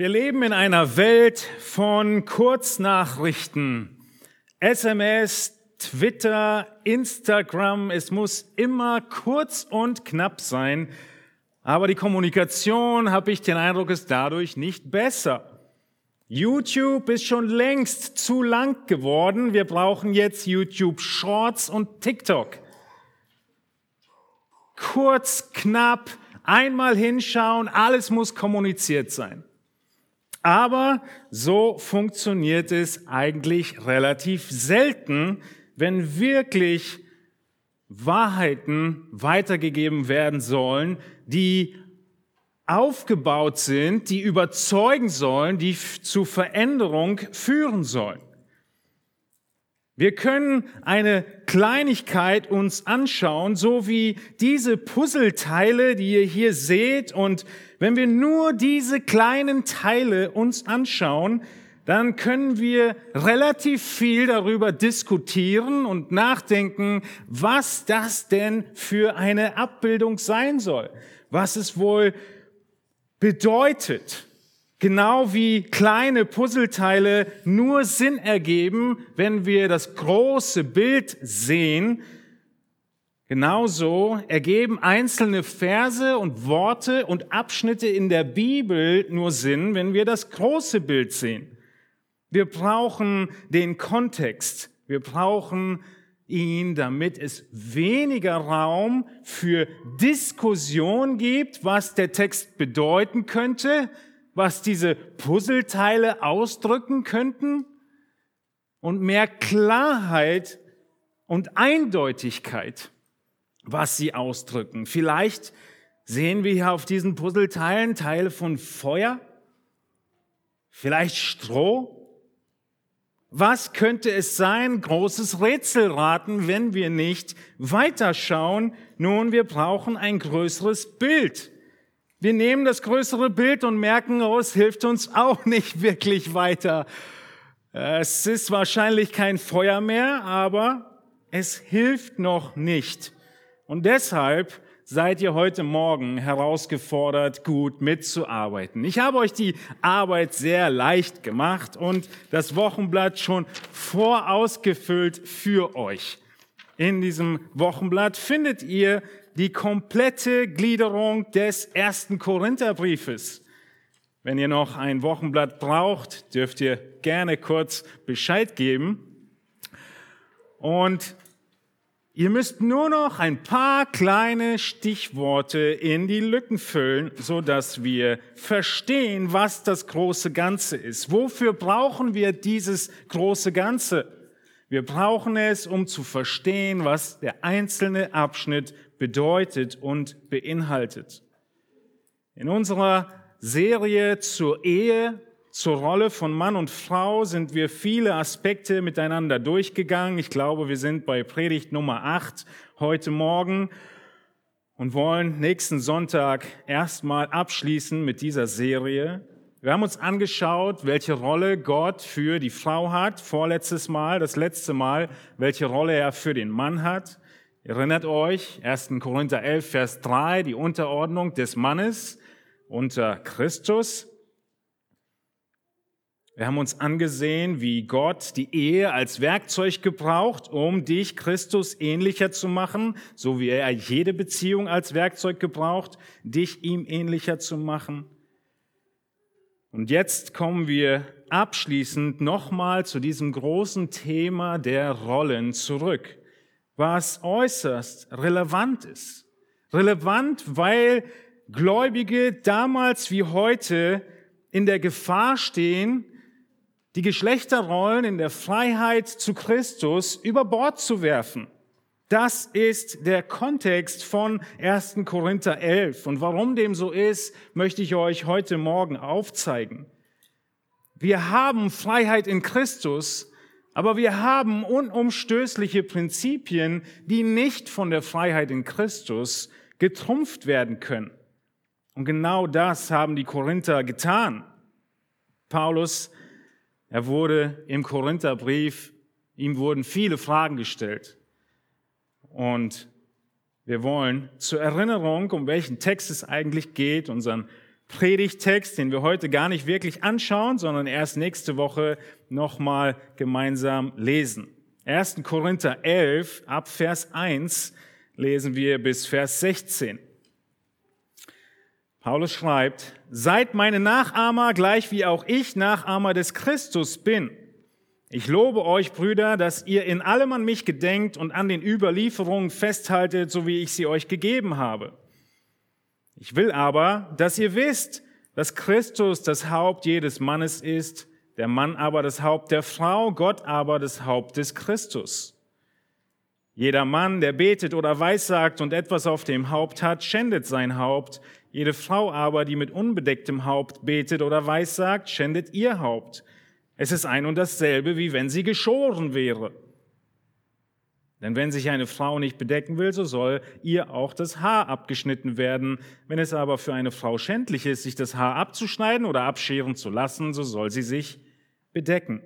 Wir leben in einer Welt von Kurznachrichten, SMS, Twitter, Instagram. Es muss immer kurz und knapp sein. Aber die Kommunikation, habe ich den Eindruck, ist dadurch nicht besser. YouTube ist schon längst zu lang geworden. Wir brauchen jetzt YouTube Shorts und TikTok. Kurz, knapp, einmal hinschauen, alles muss kommuniziert sein. Aber so funktioniert es eigentlich relativ selten, wenn wirklich Wahrheiten weitergegeben werden sollen, die aufgebaut sind, die überzeugen sollen, die zu Veränderung führen sollen. Wir können eine Kleinigkeit uns anschauen, so wie diese Puzzleteile, die ihr hier seht. Und wenn wir nur diese kleinen Teile uns anschauen, dann können wir relativ viel darüber diskutieren und nachdenken, was das denn für eine Abbildung sein soll, was es wohl bedeutet. Genau wie kleine Puzzleteile nur Sinn ergeben, wenn wir das große Bild sehen, genauso ergeben einzelne Verse und Worte und Abschnitte in der Bibel nur Sinn, wenn wir das große Bild sehen. Wir brauchen den Kontext. Wir brauchen ihn, damit es weniger Raum für Diskussion gibt, was der Text bedeuten könnte, was diese Puzzleteile ausdrücken könnten und mehr Klarheit und Eindeutigkeit, was sie ausdrücken. Vielleicht sehen wir hier auf diesen Puzzleteilen Teile von Feuer, vielleicht Stroh. Was könnte es sein? Großes Rätselraten, wenn wir nicht weiterschauen. Nun, wir brauchen ein größeres Bild. Wir nehmen das größere Bild und merken, oh, es hilft uns auch nicht wirklich weiter. Es ist wahrscheinlich kein Feuer mehr, aber es hilft noch nicht. Und deshalb seid ihr heute Morgen herausgefordert, gut mitzuarbeiten. Ich habe euch die Arbeit sehr leicht gemacht und das Wochenblatt schon vorausgefüllt für euch. In diesem Wochenblatt findet ihr die komplette Gliederung des ersten Korintherbriefes. Wenn ihr noch ein Wochenblatt braucht, dürft ihr gerne kurz Bescheid geben. Und ihr müsst nur noch ein paar kleine Stichworte in die Lücken füllen, so dass wir verstehen, was das große Ganze ist. Wofür brauchen wir dieses große Ganze? Wir brauchen es, um zu verstehen, was der einzelne Abschnitt bedeutet und beinhaltet. In unserer Serie zur Ehe, zur Rolle von Mann und Frau sind wir viele Aspekte miteinander durchgegangen. Ich glaube, wir sind bei Predigt Nummer 8 heute Morgen und wollen nächsten Sonntag erstmal abschließen mit dieser Serie. Wir haben uns angeschaut, welche Rolle Gott für die Frau hat, vorletztes Mal, das letzte Mal, welche Rolle er für den Mann hat. Erinnert euch, 1. Korinther 11, Vers 3, die Unterordnung des Mannes unter Christus. Wir haben uns angesehen, wie Gott die Ehe als Werkzeug gebraucht, um dich Christus ähnlicher zu machen, so wie er jede Beziehung als Werkzeug gebraucht, dich ihm ähnlicher zu machen. Und jetzt kommen wir abschließend nochmal zu diesem großen Thema der Rollen zurück, was äußerst relevant ist. Relevant, weil Gläubige damals wie heute in der Gefahr stehen, die Geschlechterrollen in der Freiheit zu Christus über Bord zu werfen. Das ist der Kontext von 1. Korinther 11. Und warum dem so ist, möchte ich euch heute Morgen aufzeigen. Wir haben Freiheit in Christus, aber wir haben unumstößliche Prinzipien, die nicht von der Freiheit in Christus getrumpft werden können. Und genau das haben die Korinther getan. Paulus, er wurde im Korintherbrief, ihm wurden viele Fragen gestellt. Und wir wollen zur Erinnerung, um welchen Text es eigentlich geht, unseren Predigtext, den wir heute gar nicht wirklich anschauen, sondern erst nächste Woche nochmal gemeinsam lesen. 1. Korinther 11 ab Vers 1 lesen wir bis Vers 16. Paulus schreibt, seid meine Nachahmer, gleich wie auch ich Nachahmer des Christus bin. Ich lobe euch, Brüder, dass ihr in allem an mich gedenkt und an den Überlieferungen festhaltet, so wie ich sie euch gegeben habe. Ich will aber, dass ihr wisst, dass Christus das Haupt jedes Mannes ist, der Mann aber das Haupt der Frau, Gott aber das Haupt des Christus. Jeder Mann, der betet oder weissagt und etwas auf dem Haupt hat, schändet sein Haupt. Jede Frau aber, die mit unbedecktem Haupt betet oder weissagt, schändet ihr Haupt. Es ist ein und dasselbe, wie wenn sie geschoren wäre. Denn wenn sich eine Frau nicht bedecken will, so soll ihr auch das Haar abgeschnitten werden. Wenn es aber für eine Frau schändlich ist, sich das Haar abzuschneiden oder abscheren zu lassen, so soll sie sich bedecken.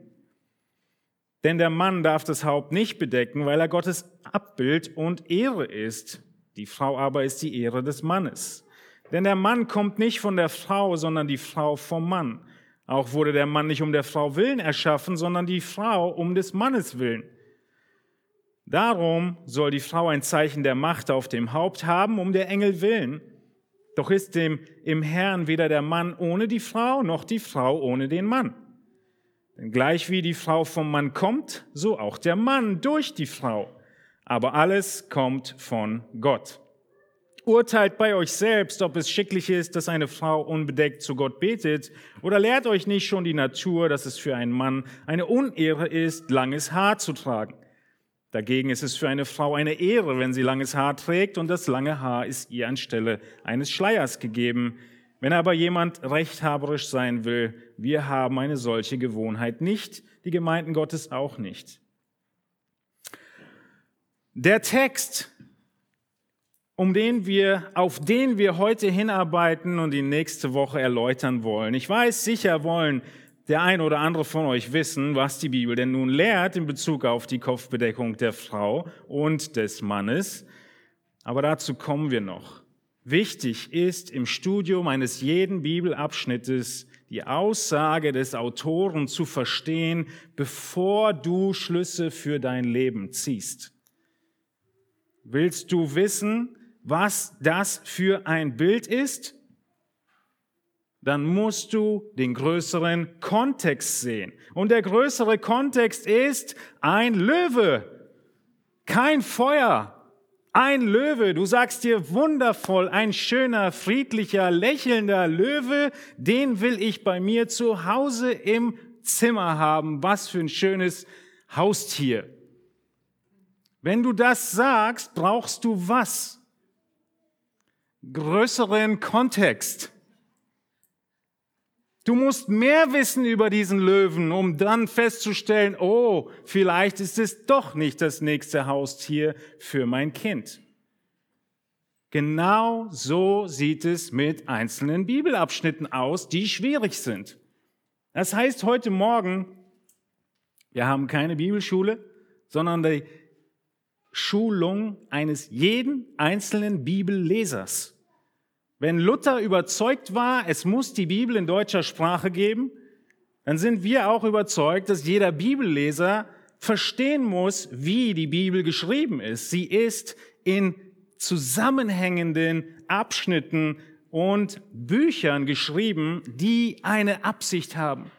Denn der Mann darf das Haupt nicht bedecken, weil er Gottes Abbild und Ehre ist. Die Frau aber ist die Ehre des Mannes. Denn der Mann kommt nicht von der Frau, sondern die Frau vom Mann. Auch wurde der Mann nicht um der Frau willen erschaffen, sondern die Frau um des Mannes willen. Darum soll die Frau ein Zeichen der Macht auf dem Haupt haben, um der Engel willen. Doch ist dem im Herrn weder der Mann ohne die Frau, noch die Frau ohne den Mann. Denn gleich wie die Frau vom Mann kommt, so auch der Mann durch die Frau. Aber alles kommt von Gott. Urteilt bei euch selbst, ob es schicklich ist, dass eine Frau unbedeckt zu Gott betet, oder lehrt euch nicht schon die Natur, dass es für einen Mann eine Unehre ist, langes Haar zu tragen. Dagegen ist es für eine Frau eine Ehre, wenn sie langes Haar trägt, und das lange Haar ist ihr anstelle eines Schleiers gegeben. Wenn aber jemand rechthaberisch sein will, wir haben eine solche Gewohnheit nicht, die Gemeinden Gottes auch nicht. Der Text, um den wir, auf den wir heute hinarbeiten und die nächste Woche erläutern wollen. Ich weiß, sicher wollen der ein oder andere von euch wissen, was die Bibel denn nun lehrt in Bezug auf die Kopfbedeckung der Frau und des Mannes. Aber dazu kommen wir noch. Wichtig ist im Studium eines jeden Bibelabschnittes die Aussage des Autoren zu verstehen, bevor du Schlüsse für dein Leben ziehst. Willst du wissen, was das für ein Bild ist? Dann musst du den größeren Kontext sehen. Und der größere Kontext ist ein Löwe, kein Feuer, ein Löwe, du sagst dir wundervoll, ein schöner, friedlicher, lächelnder Löwe, den will ich bei mir zu Hause im Zimmer haben. Was für ein schönes Haustier. Wenn du das sagst, brauchst du was? Größeren Kontext. Du musst mehr wissen über diesen Löwen, um dann festzustellen, oh, vielleicht ist es doch nicht das nächste Haustier für mein Kind. Genau so sieht es mit einzelnen Bibelabschnitten aus, die schwierig sind. Das heißt heute Morgen, wir haben keine Bibelschule, sondern die Schulung eines jeden einzelnen Bibellesers. Wenn Luther überzeugt war, es muss die Bibel in deutscher Sprache geben, dann sind wir auch überzeugt, dass jeder Bibelleser verstehen muss, wie die Bibel geschrieben ist. Sie ist in zusammenhängenden Abschnitten und Büchern geschrieben, die eine Absicht haben.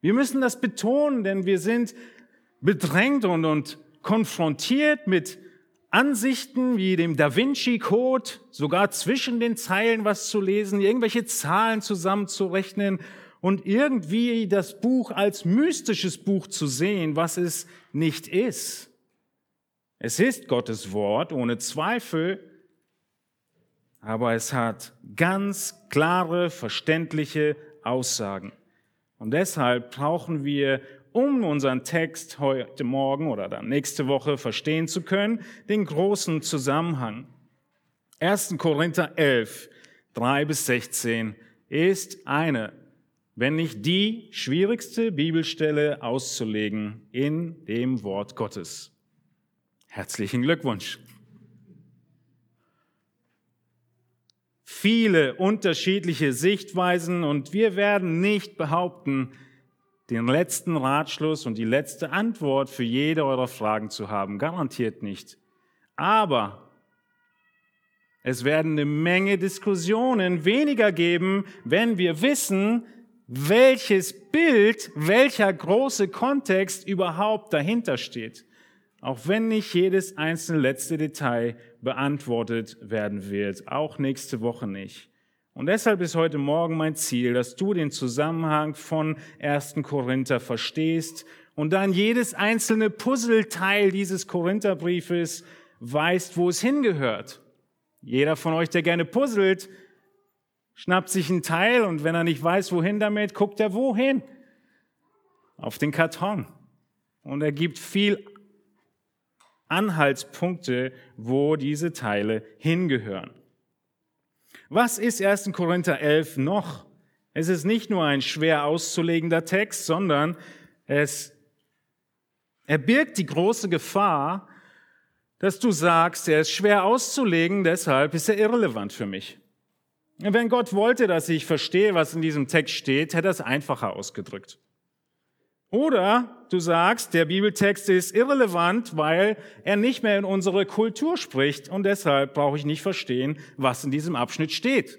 Wir müssen das betonen, denn wir sind bedrängt und, und konfrontiert mit Ansichten wie dem Da Vinci Code, sogar zwischen den Zeilen was zu lesen, irgendwelche Zahlen zusammenzurechnen und irgendwie das Buch als mystisches Buch zu sehen, was es nicht ist. Es ist Gottes Wort, ohne Zweifel, aber es hat ganz klare, verständliche Aussagen. Und deshalb brauchen wir um unseren Text heute Morgen oder dann nächste Woche verstehen zu können, den großen Zusammenhang. 1. Korinther 11, 3 bis 16 ist eine, wenn nicht die schwierigste Bibelstelle auszulegen in dem Wort Gottes. Herzlichen Glückwunsch. viele unterschiedliche Sichtweisen und wir werden nicht behaupten, den letzten Ratschluss und die letzte Antwort für jede eurer Fragen zu haben. Garantiert nicht. Aber es werden eine Menge Diskussionen weniger geben, wenn wir wissen, welches Bild, welcher große Kontext überhaupt dahinter steht. Auch wenn nicht jedes einzelne letzte Detail beantwortet werden wird, auch nächste Woche nicht. Und deshalb ist heute Morgen mein Ziel, dass du den Zusammenhang von 1. Korinther verstehst und dann jedes einzelne Puzzleteil dieses Korintherbriefes weißt, wo es hingehört. Jeder von euch, der gerne puzzelt, schnappt sich ein Teil und wenn er nicht weiß, wohin damit, guckt er wohin? Auf den Karton. Und er gibt viel Anhaltspunkte, wo diese Teile hingehören. Was ist 1. Korinther 11 noch? Es ist nicht nur ein schwer auszulegender Text, sondern es, er birgt die große Gefahr, dass du sagst, er ist schwer auszulegen, deshalb ist er irrelevant für mich. Wenn Gott wollte, dass ich verstehe, was in diesem Text steht, hätte er es einfacher ausgedrückt. Oder du sagst, der Bibeltext ist irrelevant, weil er nicht mehr in unsere Kultur spricht und deshalb brauche ich nicht verstehen, was in diesem Abschnitt steht.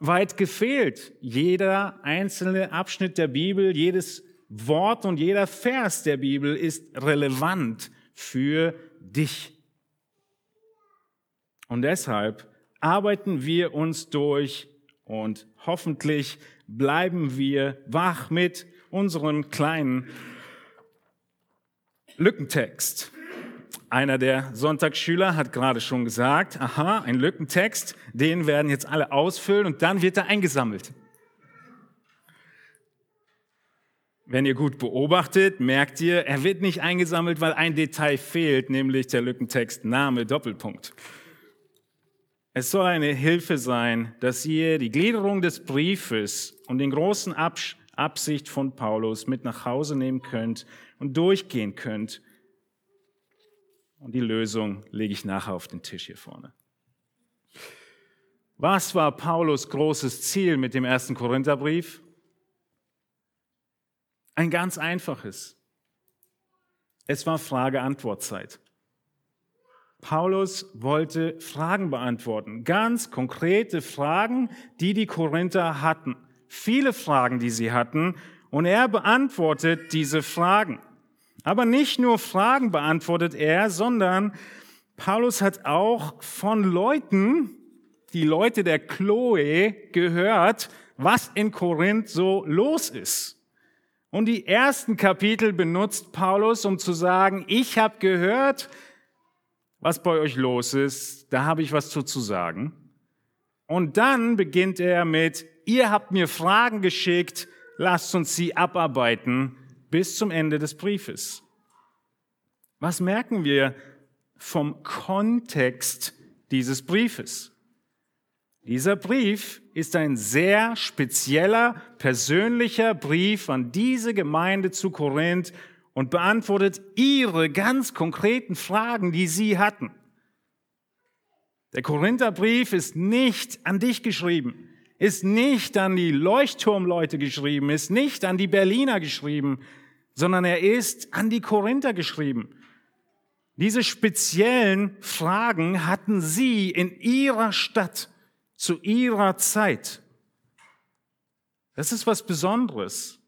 Weit gefehlt. Jeder einzelne Abschnitt der Bibel, jedes Wort und jeder Vers der Bibel ist relevant für dich. Und deshalb arbeiten wir uns durch und hoffentlich bleiben wir wach mit unseren kleinen Lückentext. Einer der Sonntagsschüler hat gerade schon gesagt, aha, ein Lückentext, den werden jetzt alle ausfüllen und dann wird er eingesammelt. Wenn ihr gut beobachtet, merkt ihr, er wird nicht eingesammelt, weil ein Detail fehlt, nämlich der Lückentext Name Doppelpunkt. Es soll eine Hilfe sein, dass ihr die Gliederung des Briefes und den großen Absch Absicht von Paulus mit nach Hause nehmen könnt und durchgehen könnt. Und die Lösung lege ich nachher auf den Tisch hier vorne. Was war Paulus großes Ziel mit dem ersten Korintherbrief? Ein ganz einfaches. Es war Frage-Antwort-Zeit. Paulus wollte Fragen beantworten, ganz konkrete Fragen, die die Korinther hatten viele Fragen, die sie hatten, und er beantwortet diese Fragen. Aber nicht nur Fragen beantwortet er, sondern Paulus hat auch von Leuten, die Leute der Chloe, gehört, was in Korinth so los ist. Und die ersten Kapitel benutzt Paulus, um zu sagen, ich habe gehört, was bei euch los ist, da habe ich was zu, sagen. Und dann beginnt er mit, ihr habt mir Fragen geschickt, lasst uns sie abarbeiten bis zum Ende des Briefes. Was merken wir vom Kontext dieses Briefes? Dieser Brief ist ein sehr spezieller, persönlicher Brief an diese Gemeinde zu Korinth und beantwortet ihre ganz konkreten Fragen, die sie hatten. Der Korintherbrief ist nicht an dich geschrieben ist nicht an die Leuchtturmleute geschrieben, ist nicht an die Berliner geschrieben, sondern er ist an die Korinther geschrieben. Diese speziellen Fragen hatten sie in ihrer Stadt zu ihrer Zeit. Das ist was Besonderes,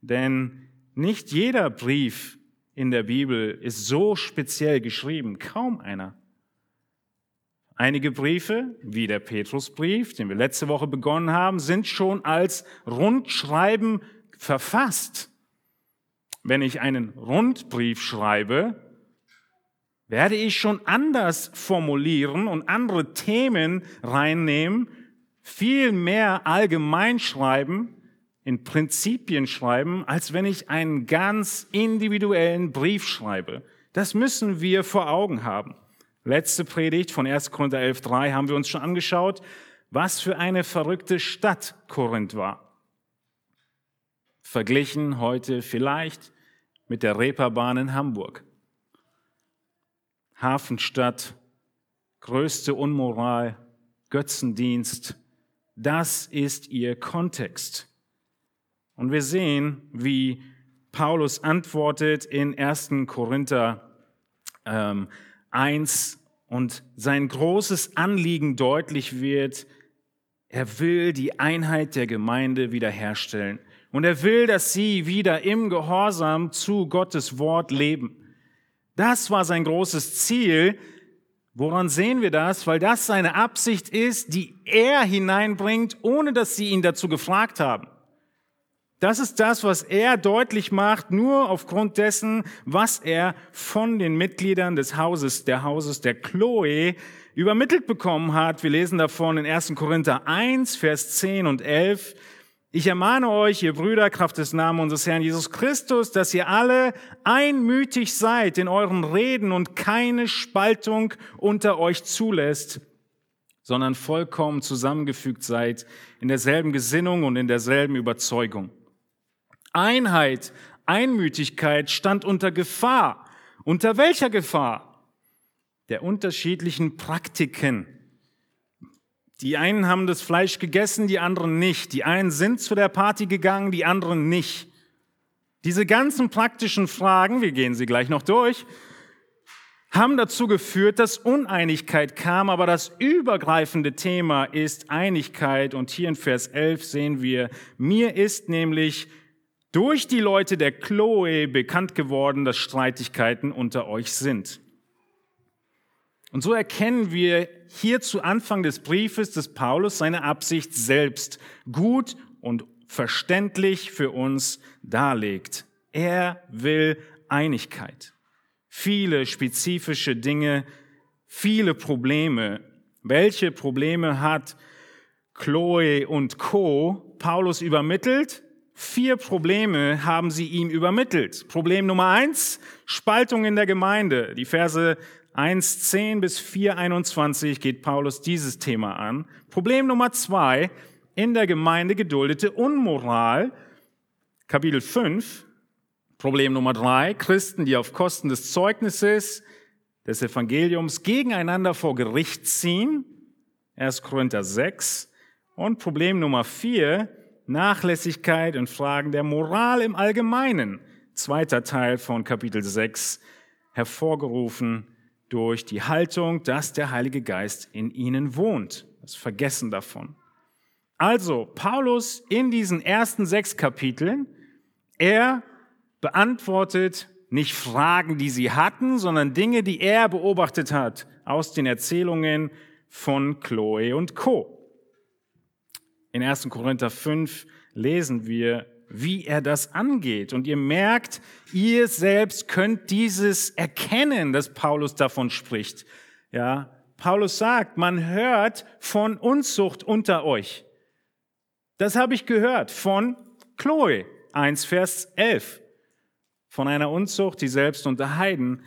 denn nicht jeder Brief in der Bibel ist so speziell geschrieben, kaum einer. Einige Briefe, wie der Petrusbrief, den wir letzte Woche begonnen haben, sind schon als Rundschreiben verfasst. Wenn ich einen Rundbrief schreibe, werde ich schon anders formulieren und andere Themen reinnehmen, viel mehr allgemein schreiben, in Prinzipien schreiben, als wenn ich einen ganz individuellen Brief schreibe. Das müssen wir vor Augen haben. Letzte Predigt von 1. Korinther 11.3 haben wir uns schon angeschaut, was für eine verrückte Stadt Korinth war. Verglichen heute vielleicht mit der Reeperbahn in Hamburg. Hafenstadt, größte Unmoral, Götzendienst. Das ist ihr Kontext. Und wir sehen, wie Paulus antwortet in 1. Korinther ähm, 1 und sein großes Anliegen deutlich wird, er will die Einheit der Gemeinde wiederherstellen. Und er will, dass sie wieder im Gehorsam zu Gottes Wort leben. Das war sein großes Ziel. Woran sehen wir das? Weil das seine Absicht ist, die er hineinbringt, ohne dass sie ihn dazu gefragt haben. Das ist das, was er deutlich macht, nur aufgrund dessen, was er von den Mitgliedern des Hauses, der Hauses der Chloe übermittelt bekommen hat. Wir lesen davon in 1. Korinther 1, Vers 10 und 11. Ich ermahne euch, ihr Brüder, Kraft des Namens unseres Herrn Jesus Christus, dass ihr alle einmütig seid in euren Reden und keine Spaltung unter euch zulässt, sondern vollkommen zusammengefügt seid in derselben Gesinnung und in derselben Überzeugung. Einheit, Einmütigkeit stand unter Gefahr. Unter welcher Gefahr? Der unterschiedlichen Praktiken. Die einen haben das Fleisch gegessen, die anderen nicht. Die einen sind zu der Party gegangen, die anderen nicht. Diese ganzen praktischen Fragen, wir gehen sie gleich noch durch, haben dazu geführt, dass Uneinigkeit kam, aber das übergreifende Thema ist Einigkeit und hier in Vers 11 sehen wir, mir ist nämlich durch die Leute der Chloe bekannt geworden, dass Streitigkeiten unter euch sind. Und so erkennen wir hier zu Anfang des Briefes des Paulus seine Absicht selbst gut und verständlich für uns darlegt. Er will Einigkeit. Viele spezifische Dinge, viele Probleme. Welche Probleme hat Chloe und Co. Paulus übermittelt? Vier Probleme haben sie ihm übermittelt. Problem Nummer eins, Spaltung in der Gemeinde. Die Verse 1, 10 bis 4, 21 geht Paulus dieses Thema an. Problem Nummer zwei, in der Gemeinde geduldete Unmoral. Kapitel 5. Problem Nummer drei, Christen, die auf Kosten des Zeugnisses des Evangeliums gegeneinander vor Gericht ziehen. 1. Korinther 6. Und Problem Nummer vier, Nachlässigkeit und Fragen der Moral im Allgemeinen. Zweiter Teil von Kapitel 6, hervorgerufen durch die Haltung, dass der Heilige Geist in ihnen wohnt. Das Vergessen davon. Also, Paulus in diesen ersten sechs Kapiteln, er beantwortet nicht Fragen, die sie hatten, sondern Dinge, die er beobachtet hat aus den Erzählungen von Chloe und Co. In 1. Korinther 5 lesen wir, wie er das angeht. Und ihr merkt, ihr selbst könnt dieses erkennen, dass Paulus davon spricht. Ja, Paulus sagt, man hört von Unzucht unter euch. Das habe ich gehört von Chloe, 1 Vers 11. Von einer Unzucht, die selbst unter Heiden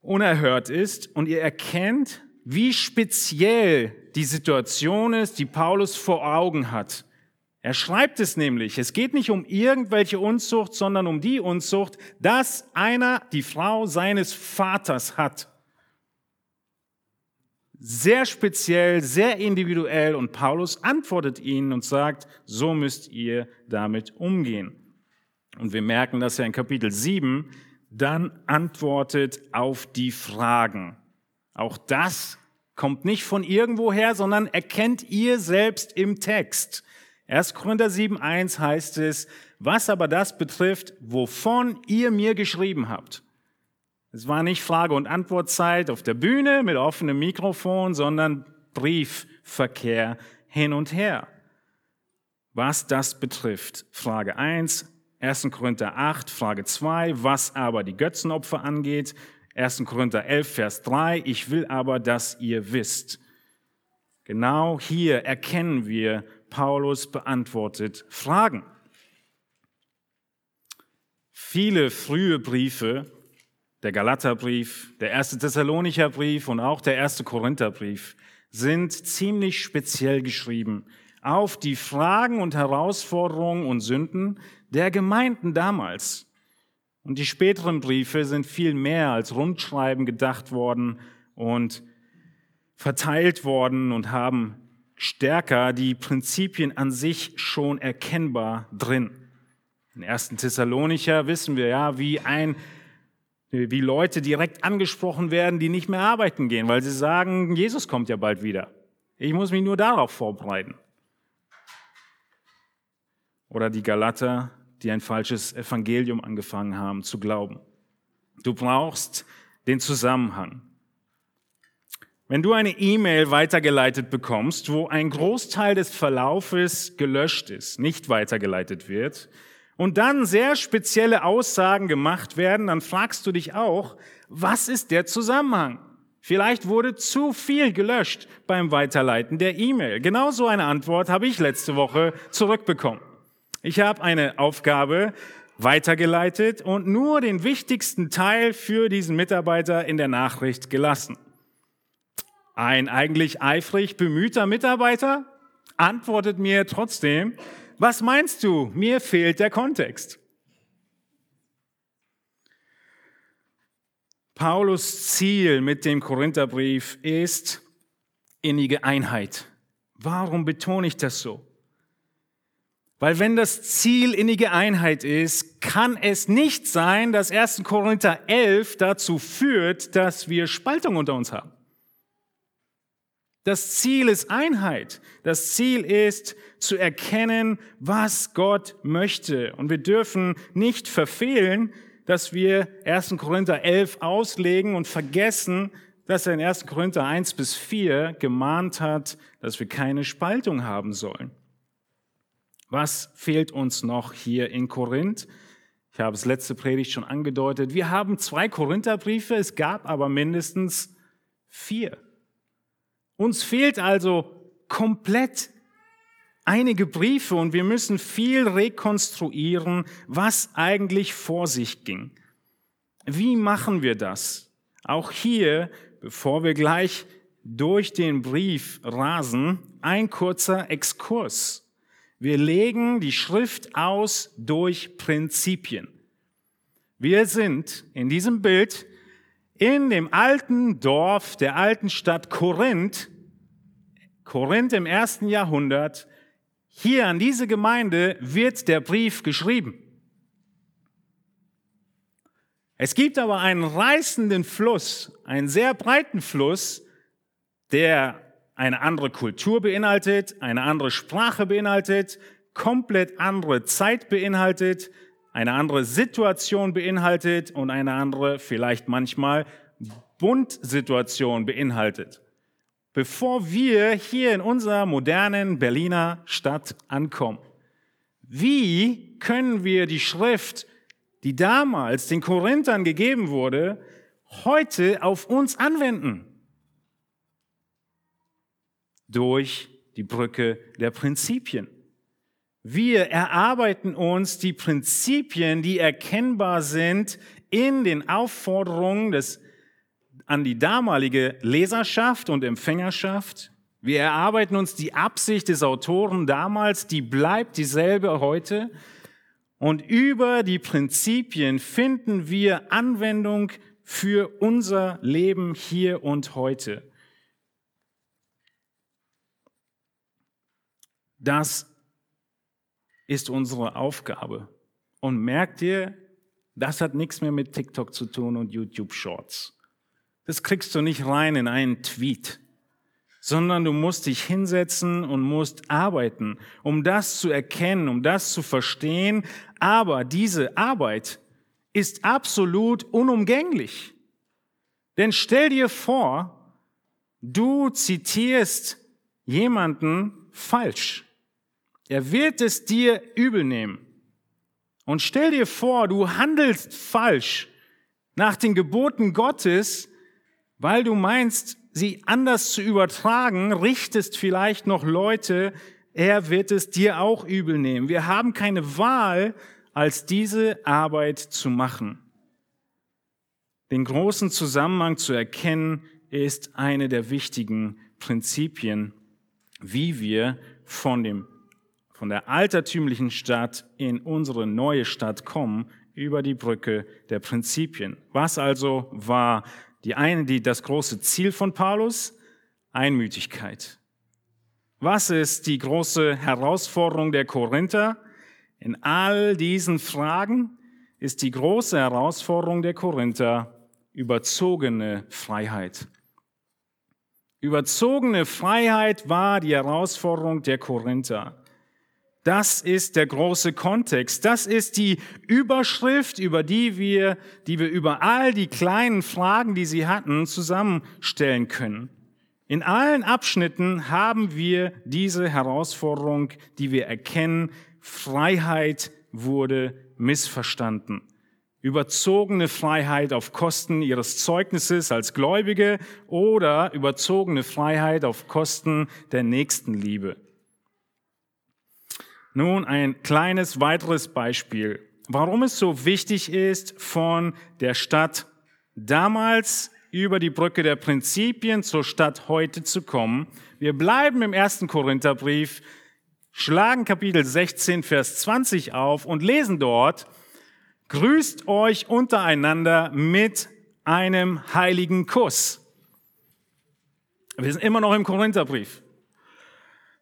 unerhört ist. Und ihr erkennt, wie speziell die Situation ist, die Paulus vor Augen hat. Er schreibt es nämlich, es geht nicht um irgendwelche Unzucht, sondern um die Unzucht, dass einer die Frau seines Vaters hat. Sehr speziell, sehr individuell und Paulus antwortet ihnen und sagt, so müsst ihr damit umgehen. Und wir merken, dass er in Kapitel 7 dann antwortet auf die Fragen. Auch das kommt nicht von irgendwoher, sondern erkennt ihr selbst im Text. 1. Korinther 7, 1 heißt es, was aber das betrifft, wovon ihr mir geschrieben habt. Es war nicht Frage- und Antwortzeit auf der Bühne mit offenem Mikrofon, sondern Briefverkehr hin und her. Was das betrifft. Frage 1, 1. Korinther 8, Frage 2, was aber die Götzenopfer angeht, 1. Korinther 11, Vers 3, ich will aber, dass ihr wisst. Genau hier erkennen wir, Paulus beantwortet Fragen. Viele frühe Briefe, der Galaterbrief, der erste Thessalonicher Brief und auch der erste Korintherbrief, sind ziemlich speziell geschrieben auf die Fragen und Herausforderungen und Sünden der Gemeinden damals. Und die späteren Briefe sind viel mehr als Rundschreiben gedacht worden und verteilt worden und haben stärker die Prinzipien an sich schon erkennbar drin. In 1. Thessalonicher wissen wir ja, wie ein wie Leute direkt angesprochen werden, die nicht mehr arbeiten gehen, weil sie sagen, Jesus kommt ja bald wieder. Ich muss mich nur darauf vorbereiten. Oder die Galater, die ein falsches Evangelium angefangen haben zu glauben. Du brauchst den Zusammenhang. Wenn du eine E-Mail weitergeleitet bekommst, wo ein Großteil des Verlaufes gelöscht ist, nicht weitergeleitet wird, und dann sehr spezielle Aussagen gemacht werden, dann fragst du dich auch, was ist der Zusammenhang? Vielleicht wurde zu viel gelöscht beim Weiterleiten der E-Mail. Genauso eine Antwort habe ich letzte Woche zurückbekommen. Ich habe eine Aufgabe weitergeleitet und nur den wichtigsten Teil für diesen Mitarbeiter in der Nachricht gelassen. Ein eigentlich eifrig bemühter Mitarbeiter antwortet mir trotzdem, was meinst du? Mir fehlt der Kontext. Paulus Ziel mit dem Korintherbrief ist innige Einheit. Warum betone ich das so? Weil wenn das Ziel innige Einheit ist, kann es nicht sein, dass 1. Korinther 11 dazu führt, dass wir Spaltung unter uns haben. Das Ziel ist Einheit. Das Ziel ist zu erkennen, was Gott möchte. Und wir dürfen nicht verfehlen, dass wir 1. Korinther 11 auslegen und vergessen, dass er in 1. Korinther 1 bis 4 gemahnt hat, dass wir keine Spaltung haben sollen. Was fehlt uns noch hier in Korinth? Ich habe es letzte Predigt schon angedeutet. Wir haben zwei Korintherbriefe, es gab aber mindestens vier. Uns fehlt also komplett einige Briefe und wir müssen viel rekonstruieren, was eigentlich vor sich ging. Wie machen wir das? Auch hier, bevor wir gleich durch den Brief rasen, ein kurzer Exkurs. Wir legen die Schrift aus durch Prinzipien. Wir sind in diesem Bild in dem alten Dorf der alten Stadt Korinth, Korinth im ersten Jahrhundert, hier an diese Gemeinde wird der Brief geschrieben. Es gibt aber einen reißenden Fluss, einen sehr breiten Fluss, der eine andere Kultur beinhaltet, eine andere Sprache beinhaltet, komplett andere Zeit beinhaltet, eine andere Situation beinhaltet und eine andere, vielleicht manchmal, Bundsituation beinhaltet. Bevor wir hier in unserer modernen Berliner Stadt ankommen, wie können wir die Schrift, die damals den Korinthern gegeben wurde, heute auf uns anwenden? Durch die Brücke der Prinzipien. Wir erarbeiten uns die Prinzipien, die erkennbar sind in den Aufforderungen des, an die damalige Leserschaft und Empfängerschaft. Wir erarbeiten uns die Absicht des Autoren damals, die bleibt dieselbe heute. Und über die Prinzipien finden wir Anwendung für unser Leben hier und heute. Das ist unsere Aufgabe. Und merkt ihr, das hat nichts mehr mit TikTok zu tun und YouTube Shorts. Das kriegst du nicht rein in einen Tweet, sondern du musst dich hinsetzen und musst arbeiten, um das zu erkennen, um das zu verstehen. Aber diese Arbeit ist absolut unumgänglich. Denn stell dir vor, du zitierst jemanden falsch. Er wird es dir übel nehmen. Und stell dir vor, du handelst falsch nach den Geboten Gottes, weil du meinst, sie anders zu übertragen, richtest vielleicht noch Leute, er wird es dir auch übel nehmen. Wir haben keine Wahl, als diese Arbeit zu machen. Den großen Zusammenhang zu erkennen, ist eine der wichtigen Prinzipien, wie wir von dem von der altertümlichen Stadt in unsere neue Stadt kommen über die Brücke der Prinzipien. Was also war die eine, die das große Ziel von Paulus? Einmütigkeit. Was ist die große Herausforderung der Korinther? In all diesen Fragen ist die große Herausforderung der Korinther überzogene Freiheit. Überzogene Freiheit war die Herausforderung der Korinther. Das ist der große Kontext. Das ist die Überschrift, über die wir, die wir über all die kleinen Fragen, die sie hatten, zusammenstellen können. In allen Abschnitten haben wir diese Herausforderung, die wir erkennen. Freiheit wurde missverstanden. Überzogene Freiheit auf Kosten ihres Zeugnisses als Gläubige oder überzogene Freiheit auf Kosten der Nächstenliebe. Nun ein kleines weiteres Beispiel, warum es so wichtig ist, von der Stadt damals über die Brücke der Prinzipien zur Stadt heute zu kommen. Wir bleiben im ersten Korintherbrief, schlagen Kapitel 16, Vers 20 auf und lesen dort, grüßt euch untereinander mit einem heiligen Kuss. Wir sind immer noch im Korintherbrief.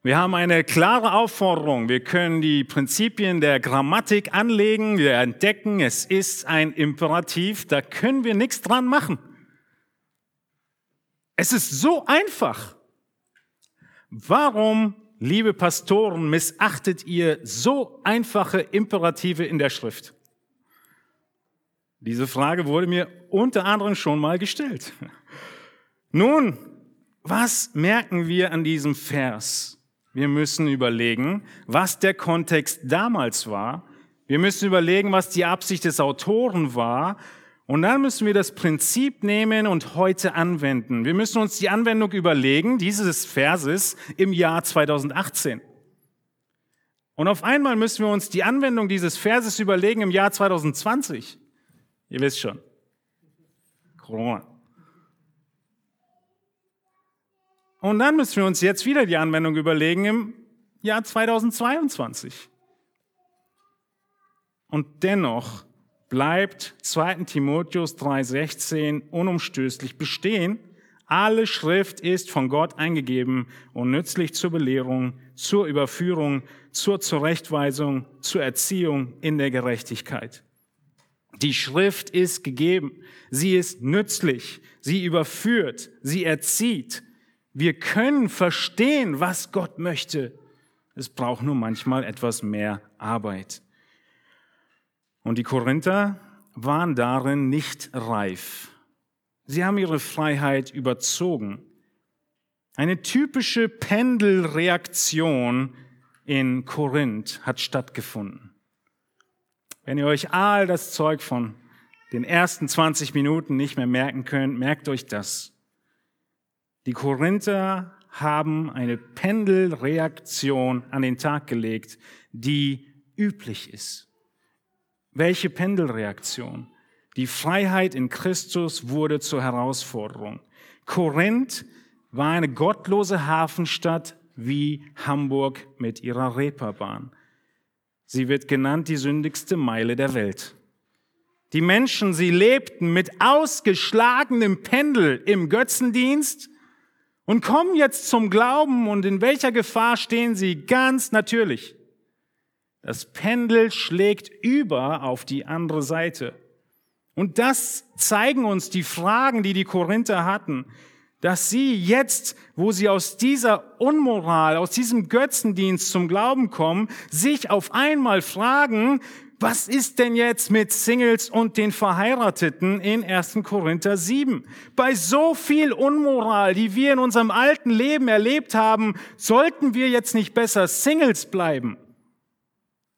Wir haben eine klare Aufforderung. Wir können die Prinzipien der Grammatik anlegen. Wir entdecken, es ist ein Imperativ. Da können wir nichts dran machen. Es ist so einfach. Warum, liebe Pastoren, missachtet ihr so einfache Imperative in der Schrift? Diese Frage wurde mir unter anderem schon mal gestellt. Nun, was merken wir an diesem Vers? Wir müssen überlegen, was der Kontext damals war. Wir müssen überlegen, was die Absicht des Autoren war und dann müssen wir das Prinzip nehmen und heute anwenden. Wir müssen uns die Anwendung überlegen, dieses Verses im Jahr 2018. Und auf einmal müssen wir uns die Anwendung dieses Verses überlegen im Jahr 2020. Ihr wisst schon. Corona. Und dann müssen wir uns jetzt wieder die Anwendung überlegen im Jahr 2022. Und dennoch bleibt 2. Timotheus 3:16 unumstößlich bestehen. Alle Schrift ist von Gott eingegeben und nützlich zur Belehrung, zur Überführung, zur Zurechtweisung, zur Erziehung in der Gerechtigkeit. Die Schrift ist gegeben. Sie ist nützlich. Sie überführt. Sie erzieht. Wir können verstehen, was Gott möchte. Es braucht nur manchmal etwas mehr Arbeit. Und die Korinther waren darin nicht reif. Sie haben ihre Freiheit überzogen. Eine typische Pendelreaktion in Korinth hat stattgefunden. Wenn ihr euch all das Zeug von den ersten 20 Minuten nicht mehr merken könnt, merkt euch das. Die Korinther haben eine Pendelreaktion an den Tag gelegt, die üblich ist. Welche Pendelreaktion? Die Freiheit in Christus wurde zur Herausforderung. Korinth war eine gottlose Hafenstadt wie Hamburg mit ihrer Reeperbahn. Sie wird genannt die sündigste Meile der Welt. Die Menschen, sie lebten mit ausgeschlagenem Pendel im Götzendienst und kommen jetzt zum Glauben und in welcher Gefahr stehen sie? Ganz natürlich. Das Pendel schlägt über auf die andere Seite. Und das zeigen uns die Fragen, die die Korinther hatten, dass sie jetzt, wo sie aus dieser Unmoral, aus diesem Götzendienst zum Glauben kommen, sich auf einmal fragen, was ist denn jetzt mit Singles und den Verheirateten in 1. Korinther 7? Bei so viel Unmoral, die wir in unserem alten Leben erlebt haben, sollten wir jetzt nicht besser Singles bleiben?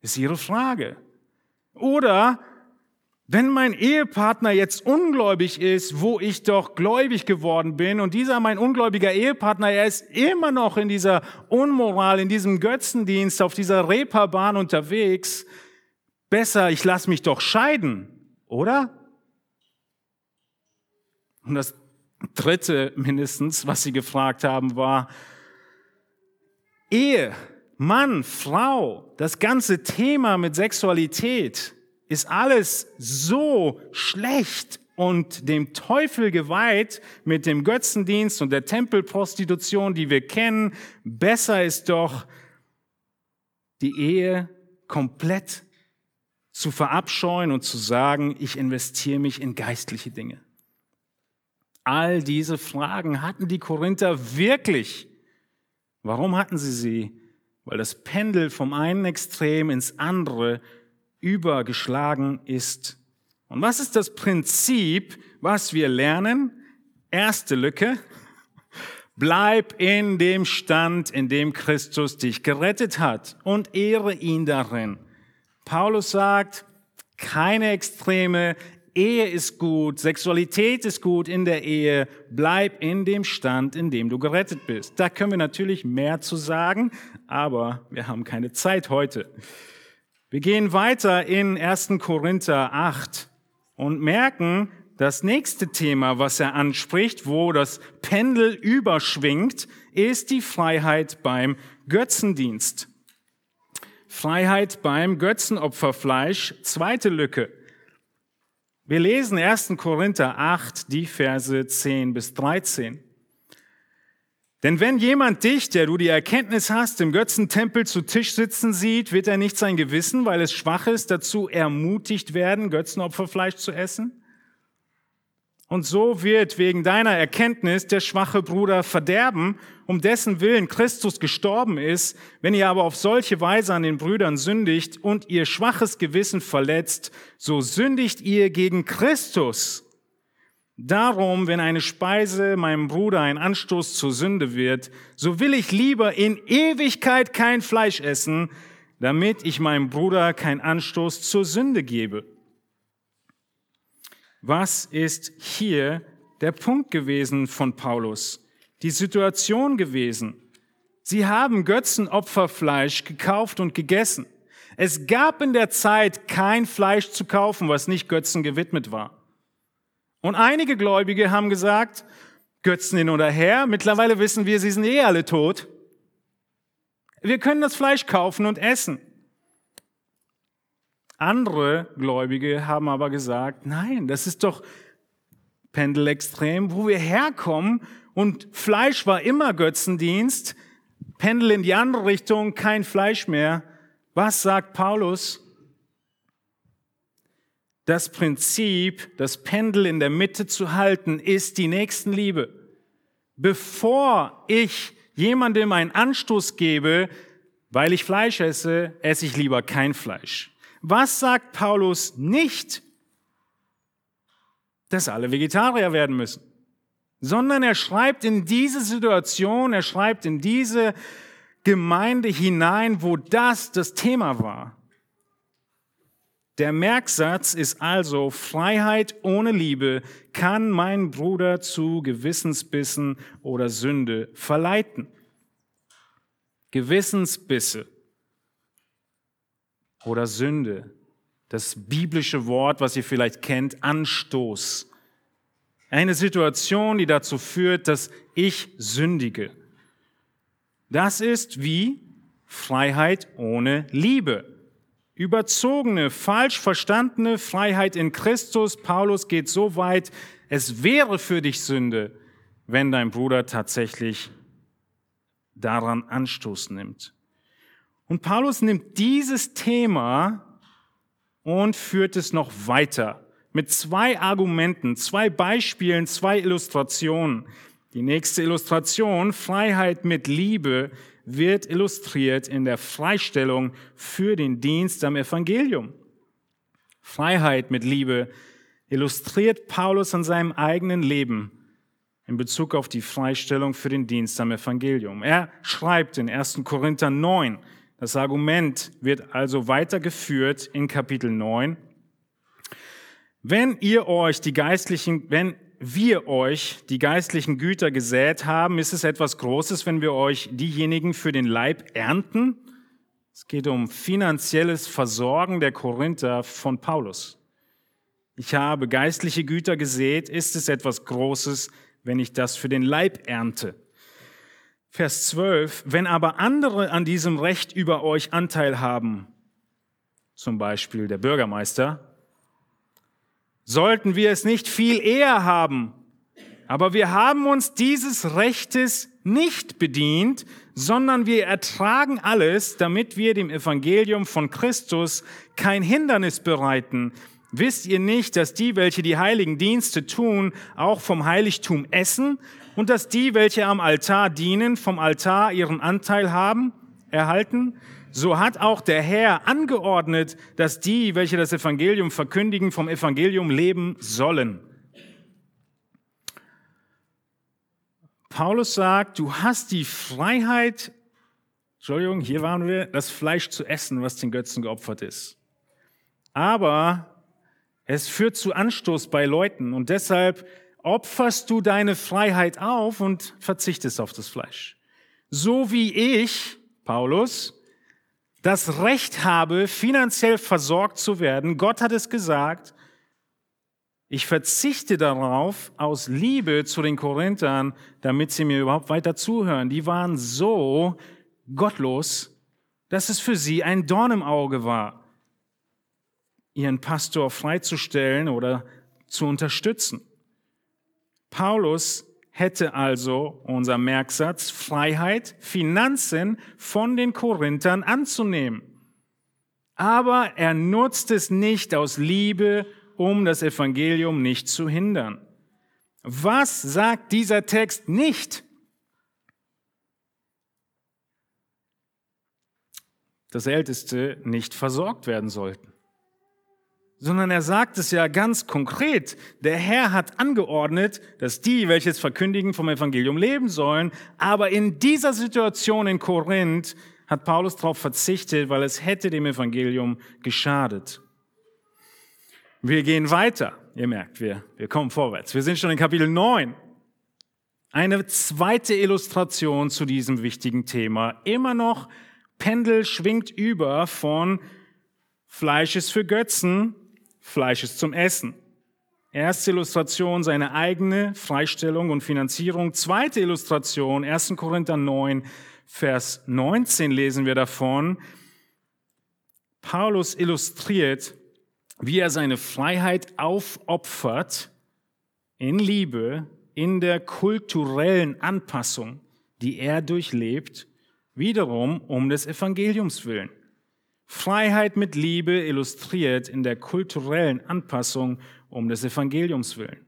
Ist Ihre Frage. Oder wenn mein Ehepartner jetzt ungläubig ist, wo ich doch gläubig geworden bin und dieser mein ungläubiger Ehepartner, er ist immer noch in dieser Unmoral, in diesem Götzendienst, auf dieser Reeperbahn unterwegs, besser, ich lasse mich doch scheiden, oder? Und das dritte mindestens, was sie gefragt haben, war, Ehe Mann, Frau, das ganze Thema mit Sexualität ist alles so schlecht, und dem Teufel geweiht mit dem Götzendienst und der Tempelprostitution, die wir kennen. Besser ist doch, die Ehe komplett zu verabscheuen und zu sagen, ich investiere mich in geistliche Dinge. All diese Fragen hatten die Korinther wirklich. Warum hatten sie sie? Weil das Pendel vom einen Extrem ins andere übergeschlagen ist. Und was ist das Prinzip, was wir lernen? Erste Lücke. Bleib in dem Stand, in dem Christus dich gerettet hat und ehre ihn darin. Paulus sagt, keine Extreme, Ehe ist gut, Sexualität ist gut in der Ehe, bleib in dem Stand, in dem du gerettet bist. Da können wir natürlich mehr zu sagen, aber wir haben keine Zeit heute. Wir gehen weiter in 1. Korinther 8 und merken, das nächste Thema, was er anspricht, wo das Pendel überschwingt, ist die Freiheit beim Götzendienst. Freiheit beim Götzenopferfleisch, zweite Lücke. Wir lesen 1. Korinther 8, die Verse 10 bis 13. Denn wenn jemand dich, der du die Erkenntnis hast, im Götzentempel zu Tisch sitzen sieht, wird er nicht sein Gewissen, weil es schwach ist, dazu ermutigt werden, Götzenopferfleisch zu essen? Und so wird wegen deiner Erkenntnis der schwache Bruder verderben, um dessen Willen Christus gestorben ist. Wenn ihr aber auf solche Weise an den Brüdern sündigt und ihr schwaches Gewissen verletzt, so sündigt ihr gegen Christus. Darum, wenn eine Speise meinem Bruder ein Anstoß zur Sünde wird, so will ich lieber in Ewigkeit kein Fleisch essen, damit ich meinem Bruder kein Anstoß zur Sünde gebe. Was ist hier der Punkt gewesen von Paulus? Die Situation gewesen. Sie haben Götzenopferfleisch gekauft und gegessen. Es gab in der Zeit kein Fleisch zu kaufen, was nicht Götzen gewidmet war. Und einige Gläubige haben gesagt, Götzen hin oder her, mittlerweile wissen wir, sie sind eh alle tot. Wir können das Fleisch kaufen und essen. Andere Gläubige haben aber gesagt, nein, das ist doch Pendelextrem, wo wir herkommen und Fleisch war immer Götzendienst, Pendel in die andere Richtung, kein Fleisch mehr. Was sagt Paulus? Das Prinzip, das Pendel in der Mitte zu halten, ist die Nächstenliebe. Bevor ich jemandem einen Anstoß gebe, weil ich Fleisch esse, esse ich lieber kein Fleisch. Was sagt Paulus nicht? Dass alle Vegetarier werden müssen. Sondern er schreibt in diese Situation, er schreibt in diese Gemeinde hinein, wo das das Thema war. Der Merksatz ist also, Freiheit ohne Liebe kann mein Bruder zu Gewissensbissen oder Sünde verleiten. Gewissensbisse oder Sünde. Das biblische Wort, was ihr vielleicht kennt, Anstoß. Eine Situation, die dazu führt, dass ich sündige. Das ist wie Freiheit ohne Liebe. Überzogene, falsch verstandene Freiheit in Christus. Paulus geht so weit, es wäre für dich Sünde, wenn dein Bruder tatsächlich daran Anstoß nimmt. Und Paulus nimmt dieses Thema und führt es noch weiter mit zwei Argumenten, zwei Beispielen, zwei Illustrationen. Die nächste Illustration, Freiheit mit Liebe, wird illustriert in der Freistellung für den Dienst am Evangelium. Freiheit mit Liebe illustriert Paulus an seinem eigenen Leben in Bezug auf die Freistellung für den Dienst am Evangelium. Er schreibt in 1. Korinther 9, das Argument wird also weitergeführt in Kapitel 9. Wenn ihr euch die geistlichen, wenn wir euch die geistlichen Güter gesät haben, ist es etwas Großes, wenn wir euch diejenigen für den Leib ernten. Es geht um finanzielles Versorgen der Korinther von Paulus. Ich habe geistliche Güter gesät, ist es etwas Großes, wenn ich das für den Leib ernte. Vers 12, wenn aber andere an diesem Recht über euch Anteil haben, zum Beispiel der Bürgermeister, sollten wir es nicht viel eher haben. Aber wir haben uns dieses Rechtes nicht bedient, sondern wir ertragen alles, damit wir dem Evangelium von Christus kein Hindernis bereiten. Wisst ihr nicht, dass die, welche die heiligen Dienste tun, auch vom Heiligtum essen und dass die, welche am Altar dienen, vom Altar ihren Anteil haben, erhalten? So hat auch der Herr angeordnet, dass die, welche das Evangelium verkündigen, vom Evangelium leben sollen. Paulus sagt, du hast die Freiheit, Entschuldigung, hier waren wir, das Fleisch zu essen, was den Götzen geopfert ist. Aber es führt zu Anstoß bei Leuten und deshalb opferst du deine Freiheit auf und verzichtest auf das Fleisch. So wie ich, Paulus, das Recht habe, finanziell versorgt zu werden. Gott hat es gesagt. Ich verzichte darauf aus Liebe zu den Korinthern, damit sie mir überhaupt weiter zuhören. Die waren so gottlos, dass es für sie ein Dorn im Auge war, ihren Pastor freizustellen oder zu unterstützen. Paulus hätte also unser Merksatz Freiheit, Finanzen von den Korinthern anzunehmen. Aber er nutzt es nicht aus Liebe, um das Evangelium nicht zu hindern. Was sagt dieser Text nicht? Dass Älteste nicht versorgt werden sollten sondern er sagt es ja ganz konkret. Der Herr hat angeordnet, dass die, welches verkündigen, vom Evangelium leben sollen. Aber in dieser Situation in Korinth hat Paulus darauf verzichtet, weil es hätte dem Evangelium geschadet. Wir gehen weiter. Ihr merkt, wir, wir kommen vorwärts. Wir sind schon in Kapitel 9. Eine zweite Illustration zu diesem wichtigen Thema. Immer noch Pendel schwingt über von Fleisch ist für Götzen Fleisches zum Essen. Erste Illustration, seine eigene Freistellung und Finanzierung. Zweite Illustration, 1. Korinther 9, Vers 19 lesen wir davon. Paulus illustriert, wie er seine Freiheit aufopfert in Liebe, in der kulturellen Anpassung, die er durchlebt, wiederum um des Evangeliums willen. Freiheit mit Liebe illustriert in der kulturellen Anpassung um des Evangeliums willen.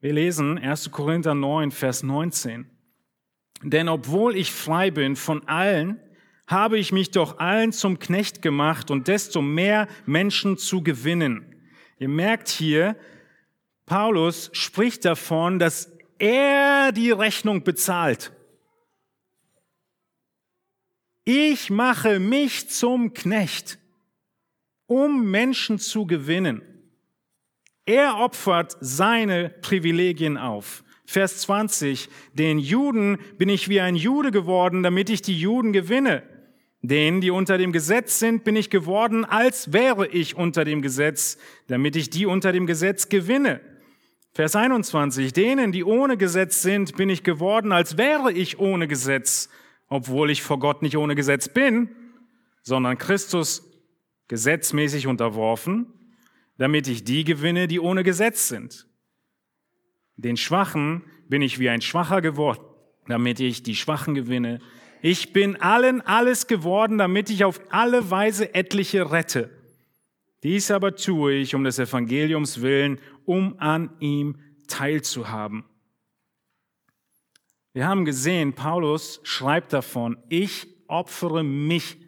Wir lesen 1. Korinther 9, Vers 19. Denn obwohl ich frei bin von allen, habe ich mich doch allen zum Knecht gemacht und desto mehr Menschen zu gewinnen. Ihr merkt hier, Paulus spricht davon, dass er die Rechnung bezahlt. Ich mache mich zum Knecht, um Menschen zu gewinnen. Er opfert seine Privilegien auf. Vers 20, den Juden bin ich wie ein Jude geworden, damit ich die Juden gewinne. Denen, die unter dem Gesetz sind, bin ich geworden, als wäre ich unter dem Gesetz, damit ich die unter dem Gesetz gewinne. Vers 21, denen, die ohne Gesetz sind, bin ich geworden, als wäre ich ohne Gesetz, obwohl ich vor Gott nicht ohne Gesetz bin, sondern Christus gesetzmäßig unterworfen, damit ich die gewinne, die ohne Gesetz sind. Den Schwachen bin ich wie ein Schwacher geworden, damit ich die Schwachen gewinne. Ich bin allen alles geworden, damit ich auf alle Weise etliche rette. Dies aber tue ich um des Evangeliums willen, um an ihm teilzuhaben. Wir haben gesehen, Paulus schreibt davon, ich opfere mich.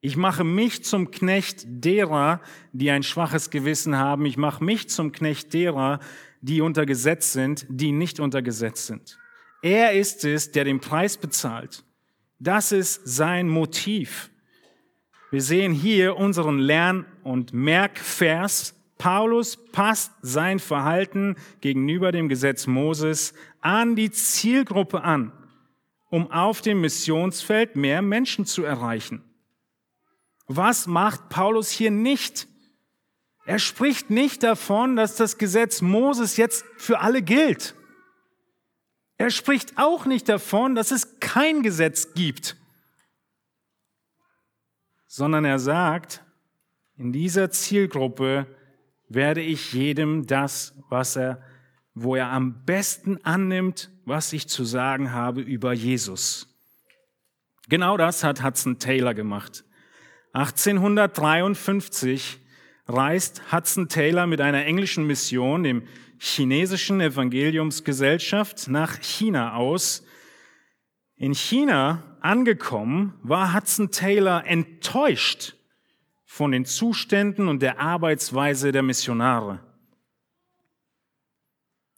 Ich mache mich zum Knecht derer, die ein schwaches Gewissen haben. Ich mache mich zum Knecht derer, die unter Gesetz sind, die nicht unter Gesetz sind. Er ist es, der den Preis bezahlt. Das ist sein Motiv. Wir sehen hier unseren Lern- und Merkvers Paulus passt sein Verhalten gegenüber dem Gesetz Moses an die Zielgruppe an, um auf dem Missionsfeld mehr Menschen zu erreichen. Was macht Paulus hier nicht? Er spricht nicht davon, dass das Gesetz Moses jetzt für alle gilt. Er spricht auch nicht davon, dass es kein Gesetz gibt, sondern er sagt, in dieser Zielgruppe werde ich jedem das, was er, wo er am besten annimmt, was ich zu sagen habe über Jesus. Genau das hat Hudson Taylor gemacht. 1853 reist Hudson Taylor mit einer englischen Mission, dem chinesischen Evangeliumsgesellschaft, nach China aus. In China angekommen war Hudson Taylor enttäuscht von den Zuständen und der Arbeitsweise der Missionare.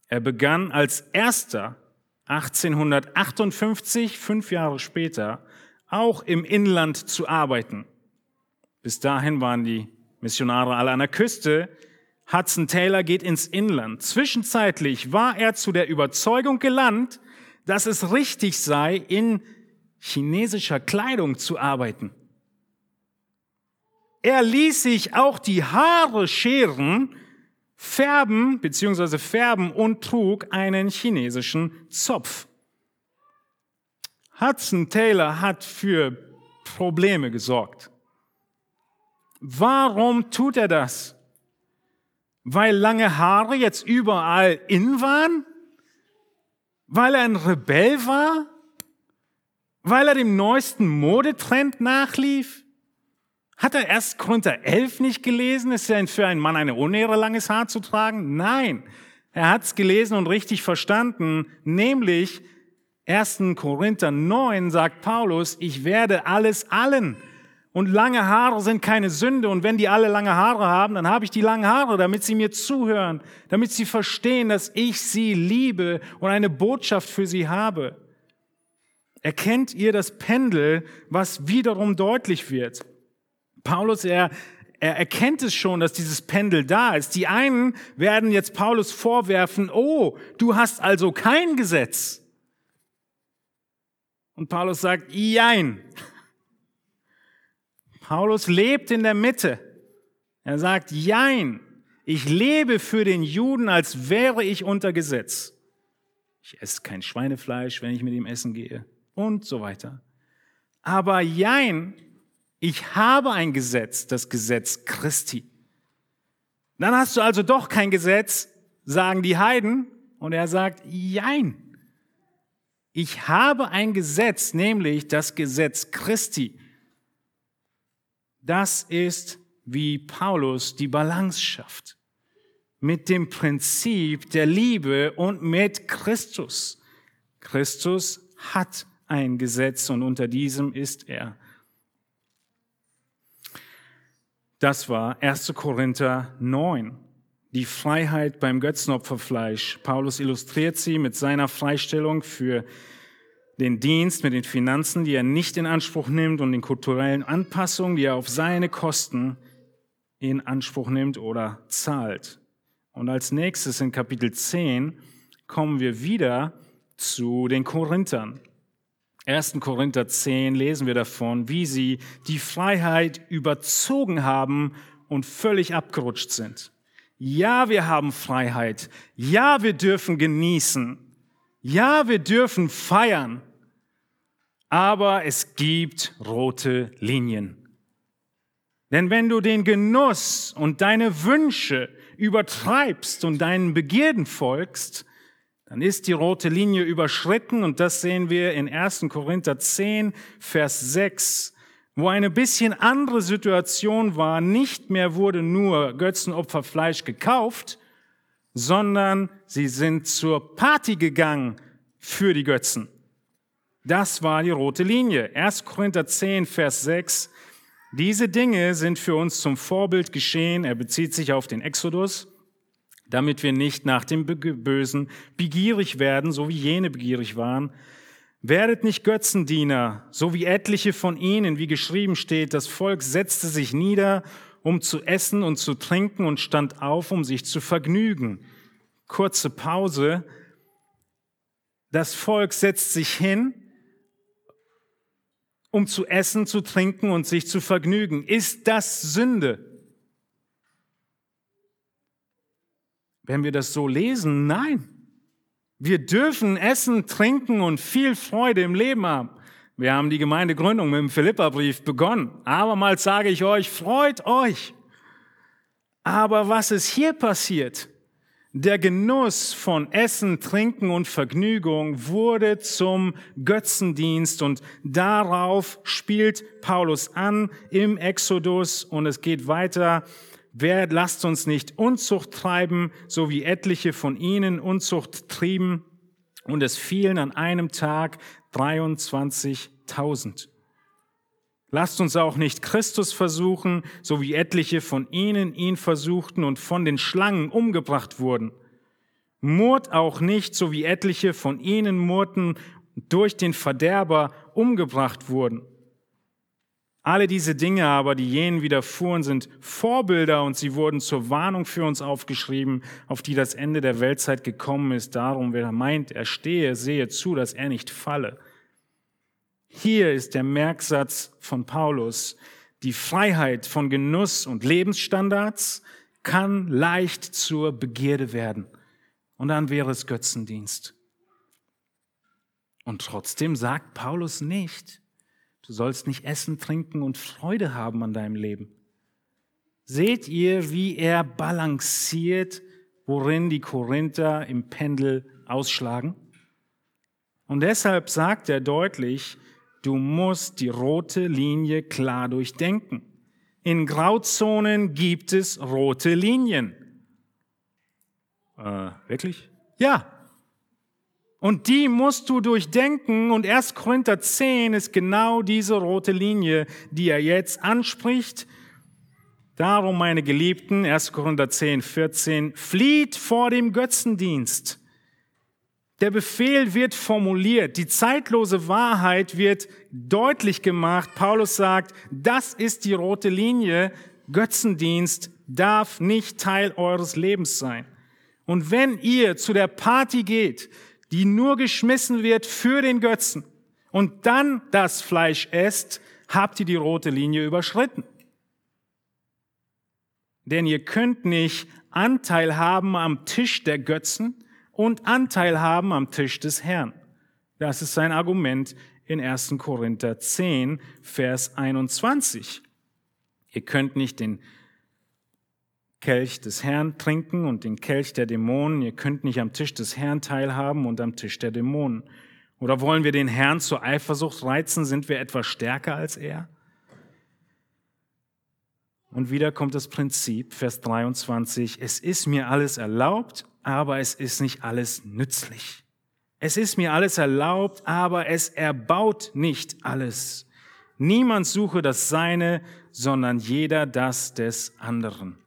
Er begann als erster 1858, fünf Jahre später, auch im Inland zu arbeiten. Bis dahin waren die Missionare alle an der Küste. Hudson Taylor geht ins Inland. Zwischenzeitlich war er zu der Überzeugung gelangt, dass es richtig sei, in chinesischer Kleidung zu arbeiten. Er ließ sich auch die Haare scheren, färben bzw. färben und trug einen chinesischen Zopf. Hudson Taylor hat für Probleme gesorgt. Warum tut er das? Weil lange Haare jetzt überall in waren? Weil er ein Rebell war? Weil er dem neuesten Modetrend nachlief? Hat er erst Korinther 11 nicht gelesen? Ist ja für einen Mann eine Unehre, langes Haar zu tragen? Nein. Er hat es gelesen und richtig verstanden, nämlich 1. Korinther 9 sagt Paulus, ich werde alles allen und lange Haare sind keine Sünde. Und wenn die alle lange Haare haben, dann habe ich die langen Haare, damit sie mir zuhören, damit sie verstehen, dass ich sie liebe und eine Botschaft für sie habe. Erkennt ihr das Pendel, was wiederum deutlich wird? Paulus, er, er erkennt es schon, dass dieses Pendel da ist. Die einen werden jetzt Paulus vorwerfen, oh, du hast also kein Gesetz. Und Paulus sagt, jein. Paulus lebt in der Mitte. Er sagt, jein, ich lebe für den Juden, als wäre ich unter Gesetz. Ich esse kein Schweinefleisch, wenn ich mit ihm essen gehe und so weiter. Aber jein, ich habe ein Gesetz, das Gesetz Christi. Dann hast du also doch kein Gesetz, sagen die Heiden. Und er sagt, jein. Ich habe ein Gesetz, nämlich das Gesetz Christi. Das ist, wie Paulus die Balance schafft. Mit dem Prinzip der Liebe und mit Christus. Christus hat ein Gesetz und unter diesem ist er. Das war 1. Korinther 9. Die Freiheit beim Götzenopferfleisch. Paulus illustriert sie mit seiner Freistellung für den Dienst mit den Finanzen, die er nicht in Anspruch nimmt und den kulturellen Anpassungen, die er auf seine Kosten in Anspruch nimmt oder zahlt. Und als nächstes in Kapitel 10 kommen wir wieder zu den Korinthern. 1. Korinther 10 lesen wir davon, wie sie die Freiheit überzogen haben und völlig abgerutscht sind. Ja, wir haben Freiheit. Ja, wir dürfen genießen. Ja, wir dürfen feiern, aber es gibt rote Linien. Denn wenn du den Genuss und deine Wünsche übertreibst und deinen Begierden folgst, dann ist die rote Linie überschritten und das sehen wir in 1. Korinther 10, Vers 6, wo eine bisschen andere Situation war. Nicht mehr wurde nur Götzenopferfleisch gekauft, sondern sie sind zur Party gegangen für die Götzen. Das war die rote Linie. 1. Korinther 10, Vers 6. Diese Dinge sind für uns zum Vorbild geschehen. Er bezieht sich auf den Exodus, damit wir nicht nach dem Bösen begierig werden, so wie jene begierig waren. Werdet nicht Götzendiener, so wie etliche von ihnen, wie geschrieben steht, das Volk setzte sich nieder, um zu essen und zu trinken und stand auf, um sich zu vergnügen kurze Pause. Das Volk setzt sich hin, um zu essen, zu trinken und sich zu vergnügen. Ist das Sünde? Wenn wir das so lesen, nein. Wir dürfen essen, trinken und viel Freude im Leben haben. Wir haben die Gemeindegründung mit dem Philipperbrief begonnen. Abermals sage ich euch, freut euch. Aber was ist hier passiert? Der Genuss von Essen, Trinken und Vergnügung wurde zum Götzendienst und darauf spielt Paulus an im Exodus und es geht weiter. Wer lasst uns nicht Unzucht treiben, so wie etliche von ihnen Unzucht trieben und es fielen an einem Tag 23.000. Lasst uns auch nicht Christus versuchen, so wie etliche von ihnen ihn versuchten und von den Schlangen umgebracht wurden. Murrt auch nicht, so wie etliche von ihnen murrten durch den Verderber umgebracht wurden. Alle diese Dinge aber, die jenen widerfuhren, sind Vorbilder und sie wurden zur Warnung für uns aufgeschrieben, auf die das Ende der Weltzeit gekommen ist. Darum, wer meint, er stehe, sehe zu, dass er nicht falle. Hier ist der Merksatz von Paulus. Die Freiheit von Genuss und Lebensstandards kann leicht zur Begierde werden. Und dann wäre es Götzendienst. Und trotzdem sagt Paulus nicht, du sollst nicht essen, trinken und Freude haben an deinem Leben. Seht ihr, wie er balanciert, worin die Korinther im Pendel ausschlagen? Und deshalb sagt er deutlich, Du musst die rote Linie klar durchdenken. In Grauzonen gibt es rote Linien. Äh, wirklich? Ja. Und die musst du durchdenken und 1 Korinther 10 ist genau diese rote Linie, die er jetzt anspricht. Darum, meine Geliebten, 1 Korinther 10, 14, flieht vor dem Götzendienst. Der Befehl wird formuliert, die zeitlose Wahrheit wird deutlich gemacht. Paulus sagt, das ist die rote Linie. Götzendienst darf nicht Teil eures Lebens sein. Und wenn ihr zu der Party geht, die nur geschmissen wird für den Götzen und dann das Fleisch esst, habt ihr die rote Linie überschritten. Denn ihr könnt nicht Anteil haben am Tisch der Götzen und Anteil haben am Tisch des Herrn. Das ist sein Argument in 1. Korinther 10, Vers 21. Ihr könnt nicht den Kelch des Herrn trinken und den Kelch der Dämonen. Ihr könnt nicht am Tisch des Herrn teilhaben und am Tisch der Dämonen. Oder wollen wir den Herrn zur Eifersucht reizen? Sind wir etwas stärker als er? Und wieder kommt das Prinzip, Vers 23, es ist mir alles erlaubt, aber es ist nicht alles nützlich. Es ist mir alles erlaubt, aber es erbaut nicht alles. Niemand suche das Seine, sondern jeder das des anderen.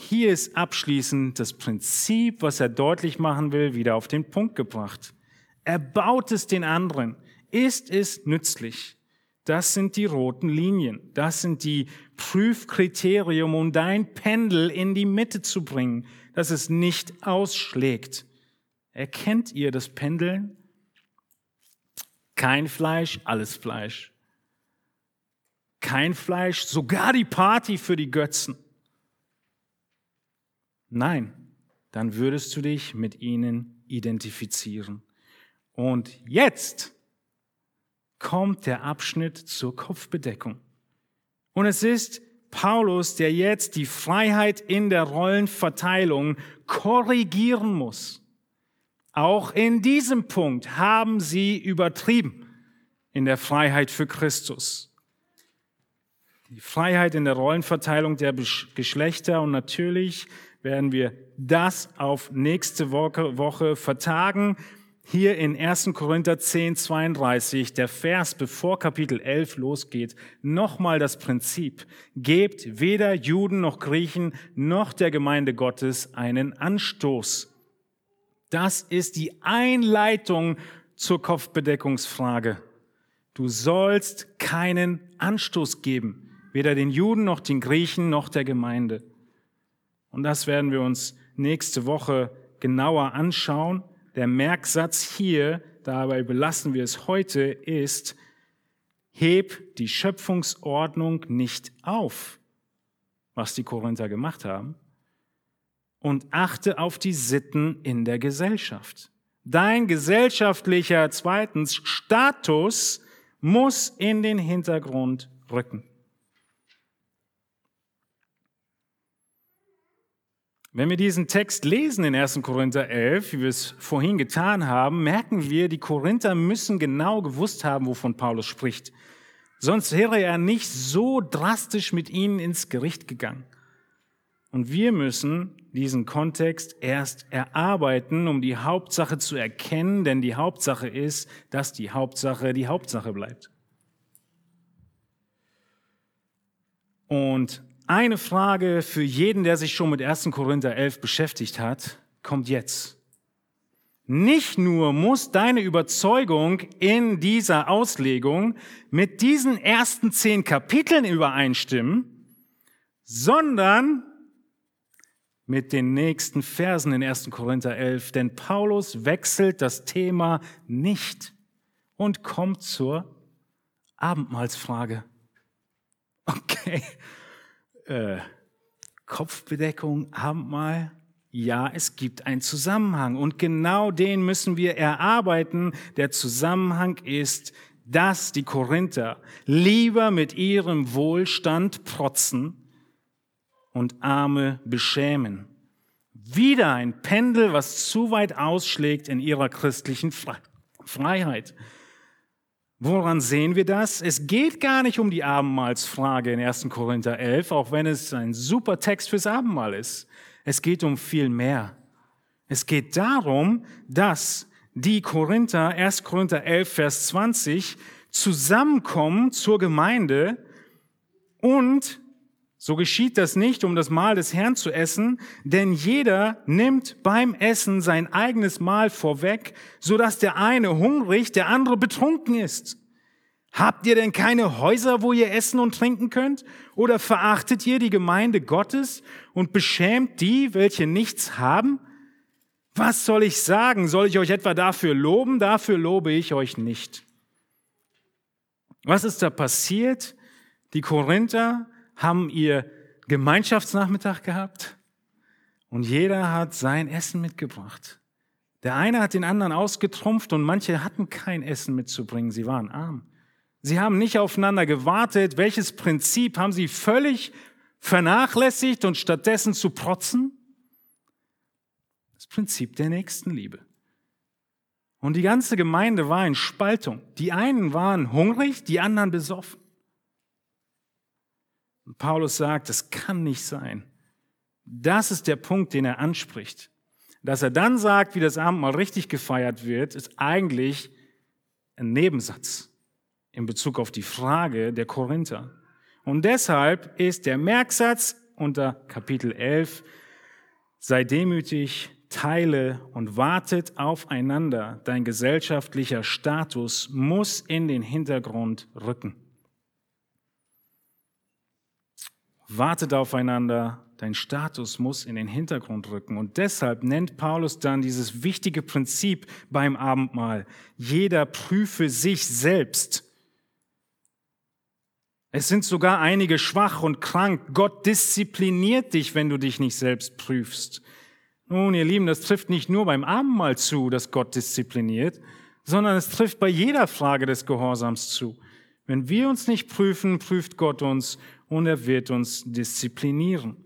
Hier ist abschließend das Prinzip, was er deutlich machen will, wieder auf den Punkt gebracht. Erbaut es den anderen. Ist es nützlich? Das sind die roten Linien. Das sind die Prüfkriterien, um dein Pendel in die Mitte zu bringen, dass es nicht ausschlägt. Erkennt ihr das Pendeln? Kein Fleisch, alles Fleisch. Kein Fleisch, sogar die Party für die Götzen. Nein, dann würdest du dich mit ihnen identifizieren. Und jetzt kommt der Abschnitt zur Kopfbedeckung. Und es ist Paulus, der jetzt die Freiheit in der Rollenverteilung korrigieren muss. Auch in diesem Punkt haben sie übertrieben in der Freiheit für Christus. Die Freiheit in der Rollenverteilung der Geschlechter und natürlich werden wir das auf nächste Woche, vertagen hier in 1. Korinther 10, 32, der Vers, bevor Kapitel 11 losgeht, nochmal das Prinzip. Gebt weder Juden noch Griechen noch der Gemeinde Gottes einen Anstoß. Das ist die Einleitung zur Kopfbedeckungsfrage. Du sollst keinen Anstoß geben, weder den Juden noch den Griechen noch der Gemeinde. Und das werden wir uns nächste Woche genauer anschauen. Der Merksatz hier, dabei belassen wir es heute, ist, heb die Schöpfungsordnung nicht auf, was die Korinther gemacht haben, und achte auf die Sitten in der Gesellschaft. Dein gesellschaftlicher, zweitens, Status muss in den Hintergrund rücken. Wenn wir diesen Text lesen in 1. Korinther 11, wie wir es vorhin getan haben, merken wir, die Korinther müssen genau gewusst haben, wovon Paulus spricht. Sonst wäre er nicht so drastisch mit ihnen ins Gericht gegangen. Und wir müssen diesen Kontext erst erarbeiten, um die Hauptsache zu erkennen, denn die Hauptsache ist, dass die Hauptsache die Hauptsache bleibt. Und eine Frage für jeden, der sich schon mit 1. Korinther 11 beschäftigt hat, kommt jetzt. Nicht nur muss deine Überzeugung in dieser Auslegung mit diesen ersten zehn Kapiteln übereinstimmen, sondern mit den nächsten Versen in 1. Korinther 11, denn Paulus wechselt das Thema nicht und kommt zur Abendmahlsfrage. Okay, äh, Kopfbedeckung, Abendmahl, ja, es gibt einen Zusammenhang und genau den müssen wir erarbeiten. Der Zusammenhang ist, dass die Korinther lieber mit ihrem Wohlstand protzen, und Arme beschämen. Wieder ein Pendel, was zu weit ausschlägt in ihrer christlichen Freiheit. Woran sehen wir das? Es geht gar nicht um die Abendmahlsfrage in 1. Korinther 11, auch wenn es ein super Text fürs Abendmahl ist. Es geht um viel mehr. Es geht darum, dass die Korinther, 1. Korinther 11, Vers 20, zusammenkommen zur Gemeinde und so geschieht das nicht, um das Mahl des Herrn zu essen, denn jeder nimmt beim Essen sein eigenes Mahl vorweg, so dass der eine hungrig, der andere betrunken ist. Habt ihr denn keine Häuser, wo ihr essen und trinken könnt? Oder verachtet ihr die Gemeinde Gottes und beschämt die, welche nichts haben? Was soll ich sagen? Soll ich euch etwa dafür loben? Dafür lobe ich euch nicht. Was ist da passiert? Die Korinther haben ihr Gemeinschaftsnachmittag gehabt und jeder hat sein Essen mitgebracht. Der eine hat den anderen ausgetrumpft und manche hatten kein Essen mitzubringen, sie waren arm. Sie haben nicht aufeinander gewartet. Welches Prinzip haben sie völlig vernachlässigt und stattdessen zu protzen? Das Prinzip der Nächstenliebe. Und die ganze Gemeinde war in Spaltung. Die einen waren hungrig, die anderen besoffen. Und Paulus sagt, das kann nicht sein. Das ist der Punkt, den er anspricht. Dass er dann sagt, wie das Abendmahl richtig gefeiert wird, ist eigentlich ein Nebensatz in Bezug auf die Frage der Korinther. Und deshalb ist der Merksatz unter Kapitel 11, sei demütig, teile und wartet aufeinander. Dein gesellschaftlicher Status muss in den Hintergrund rücken. Wartet aufeinander, dein Status muss in den Hintergrund rücken. Und deshalb nennt Paulus dann dieses wichtige Prinzip beim Abendmahl. Jeder prüfe sich selbst. Es sind sogar einige schwach und krank. Gott diszipliniert dich, wenn du dich nicht selbst prüfst. Nun, ihr Lieben, das trifft nicht nur beim Abendmahl zu, dass Gott diszipliniert, sondern es trifft bei jeder Frage des Gehorsams zu. Wenn wir uns nicht prüfen, prüft Gott uns und er wird uns disziplinieren,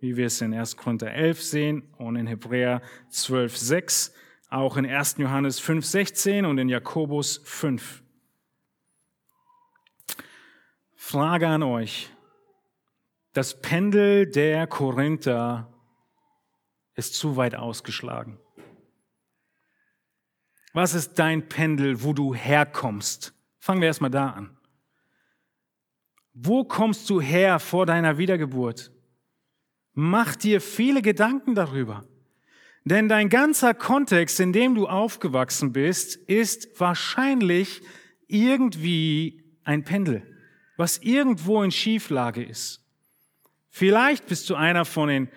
wie wir es in 1. Korinther 11 sehen und in Hebräer 12, 6, auch in 1. Johannes 5, 16 und in Jakobus 5. Frage an euch. Das Pendel der Korinther ist zu weit ausgeschlagen. Was ist dein Pendel, wo du herkommst? Fangen wir erstmal da an. Wo kommst du her vor deiner Wiedergeburt? Mach dir viele Gedanken darüber. Denn dein ganzer Kontext, in dem du aufgewachsen bist, ist wahrscheinlich irgendwie ein Pendel, was irgendwo in Schieflage ist. Vielleicht bist du einer von den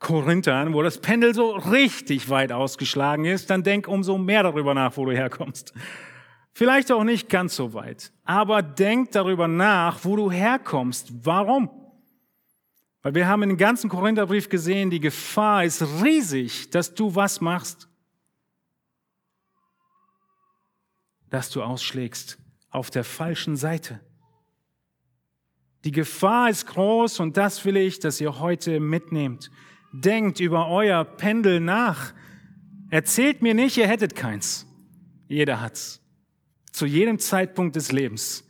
Korinthern, wo das Pendel so richtig weit ausgeschlagen ist, dann denk umso mehr darüber nach, wo du herkommst. Vielleicht auch nicht ganz so weit. Aber denk darüber nach, wo du herkommst. Warum? Weil wir haben in dem ganzen Korintherbrief gesehen, die Gefahr ist riesig, dass du was machst? Dass du ausschlägst auf der falschen Seite. Die Gefahr ist groß und das will ich, dass ihr heute mitnehmt. denkt über euer Pendel nach. Erzählt mir nicht, ihr hättet keins. Jeder hat's. Zu jedem Zeitpunkt des Lebens.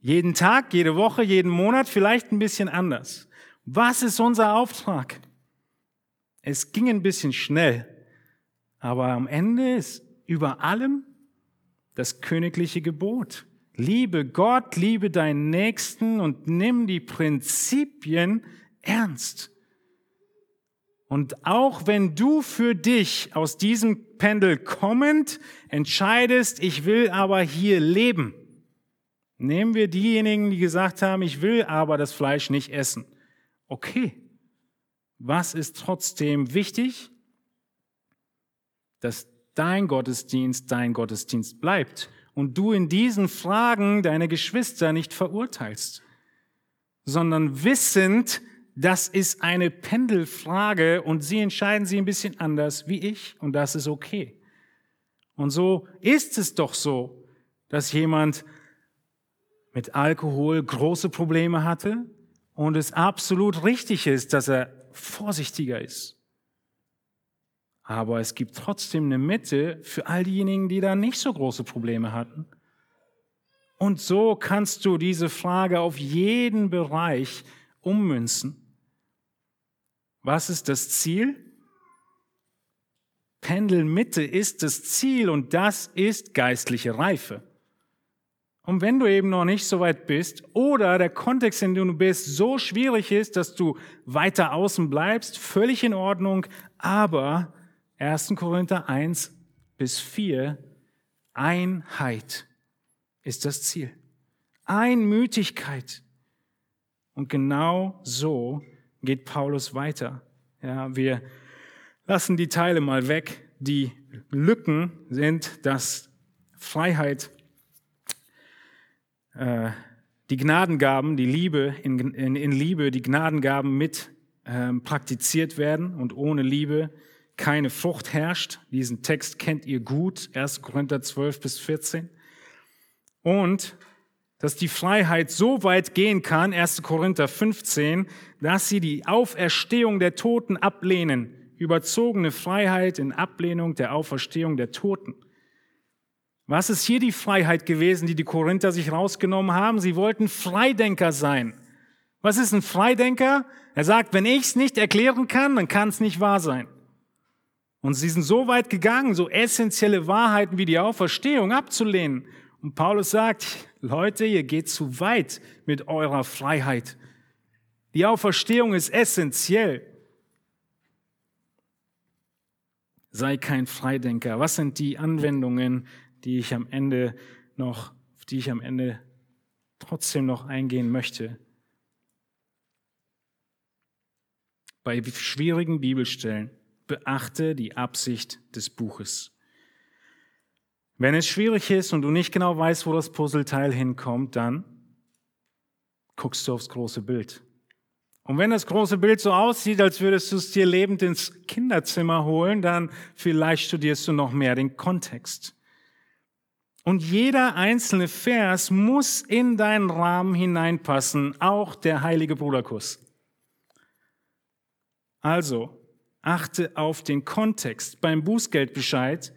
Jeden Tag, jede Woche, jeden Monat, vielleicht ein bisschen anders. Was ist unser Auftrag? Es ging ein bisschen schnell, aber am Ende ist über allem das königliche Gebot. Liebe Gott, liebe deinen Nächsten und nimm die Prinzipien ernst. Und auch wenn du für dich aus diesem Pendel kommend entscheidest, ich will aber hier leben, nehmen wir diejenigen, die gesagt haben, ich will aber das Fleisch nicht essen. Okay, was ist trotzdem wichtig? Dass dein Gottesdienst dein Gottesdienst bleibt und du in diesen Fragen deine Geschwister nicht verurteilst, sondern wissend, das ist eine Pendelfrage und sie entscheiden sie ein bisschen anders wie ich und das ist okay. Und so ist es doch so, dass jemand mit Alkohol große Probleme hatte und es absolut richtig ist, dass er vorsichtiger ist. Aber es gibt trotzdem eine Mitte für all diejenigen, die da nicht so große Probleme hatten. Und so kannst du diese Frage auf jeden Bereich ummünzen. Was ist das Ziel? Pendelmitte ist das Ziel und das ist geistliche Reife. Und wenn du eben noch nicht so weit bist oder der Kontext, in dem du bist, so schwierig ist, dass du weiter außen bleibst, völlig in Ordnung, aber 1. Korinther 1 bis 4, Einheit ist das Ziel. Einmütigkeit. Und genau so geht Paulus weiter. Ja, wir lassen die Teile mal weg. Die Lücken sind, dass Freiheit äh, die Gnadengaben, die Liebe, in, in, in Liebe die Gnadengaben mit ähm, praktiziert werden und ohne Liebe keine Frucht herrscht. Diesen Text kennt ihr gut, 1. Korinther 12 bis 14. Und dass die Freiheit so weit gehen kann, 1. Korinther 15, dass sie die Auferstehung der Toten ablehnen. Überzogene Freiheit in Ablehnung der Auferstehung der Toten. Was ist hier die Freiheit gewesen, die die Korinther sich rausgenommen haben? Sie wollten Freidenker sein. Was ist ein Freidenker? Er sagt, wenn ich es nicht erklären kann, dann kann es nicht wahr sein. Und sie sind so weit gegangen, so essentielle Wahrheiten wie die Auferstehung abzulehnen. Und Paulus sagt, Leute, ihr geht zu weit mit eurer Freiheit. Die Auferstehung ist essentiell. Sei kein Freidenker. Was sind die Anwendungen die ich am Ende noch, auf die ich am Ende trotzdem noch eingehen möchte. Bei schwierigen Bibelstellen beachte die Absicht des Buches. Wenn es schwierig ist und du nicht genau weißt, wo das Puzzleteil hinkommt, dann guckst du aufs große Bild. Und wenn das große Bild so aussieht, als würdest du es dir lebend ins Kinderzimmer holen, dann vielleicht studierst du noch mehr den Kontext. Und jeder einzelne Vers muss in deinen Rahmen hineinpassen, auch der heilige Bruderkuss. Also, achte auf den Kontext beim Bußgeldbescheid.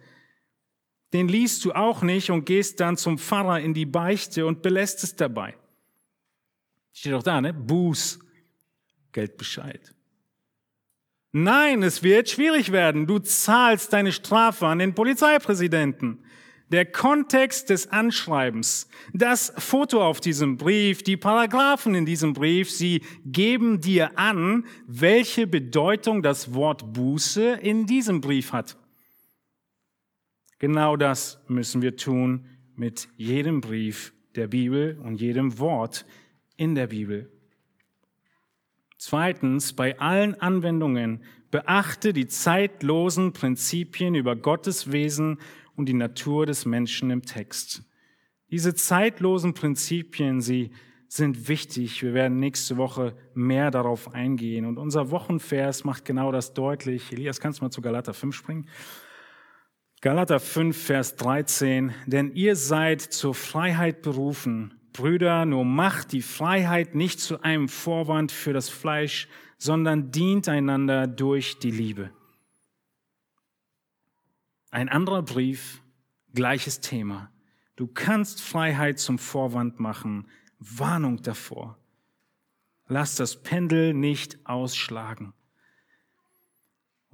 Den liest du auch nicht und gehst dann zum Pfarrer in die Beichte und belässt es dabei. Steht doch da, ne? Bußgeldbescheid. Nein, es wird schwierig werden. Du zahlst deine Strafe an den Polizeipräsidenten. Der Kontext des Anschreibens, das Foto auf diesem Brief, die Paragraphen in diesem Brief, sie geben dir an, welche Bedeutung das Wort Buße in diesem Brief hat. Genau das müssen wir tun mit jedem Brief der Bibel und jedem Wort in der Bibel. Zweitens, bei allen Anwendungen beachte die zeitlosen Prinzipien über Gottes Wesen und die Natur des Menschen im Text. Diese zeitlosen Prinzipien, sie sind wichtig. Wir werden nächste Woche mehr darauf eingehen. Und unser Wochenvers macht genau das deutlich. Elias, kannst du mal zu Galater 5 springen? Galater 5, Vers 13. Denn ihr seid zur Freiheit berufen. Brüder, nur macht die Freiheit nicht zu einem Vorwand für das Fleisch, sondern dient einander durch die Liebe. Ein anderer Brief, gleiches Thema. Du kannst Freiheit zum Vorwand machen. Warnung davor. Lass das Pendel nicht ausschlagen.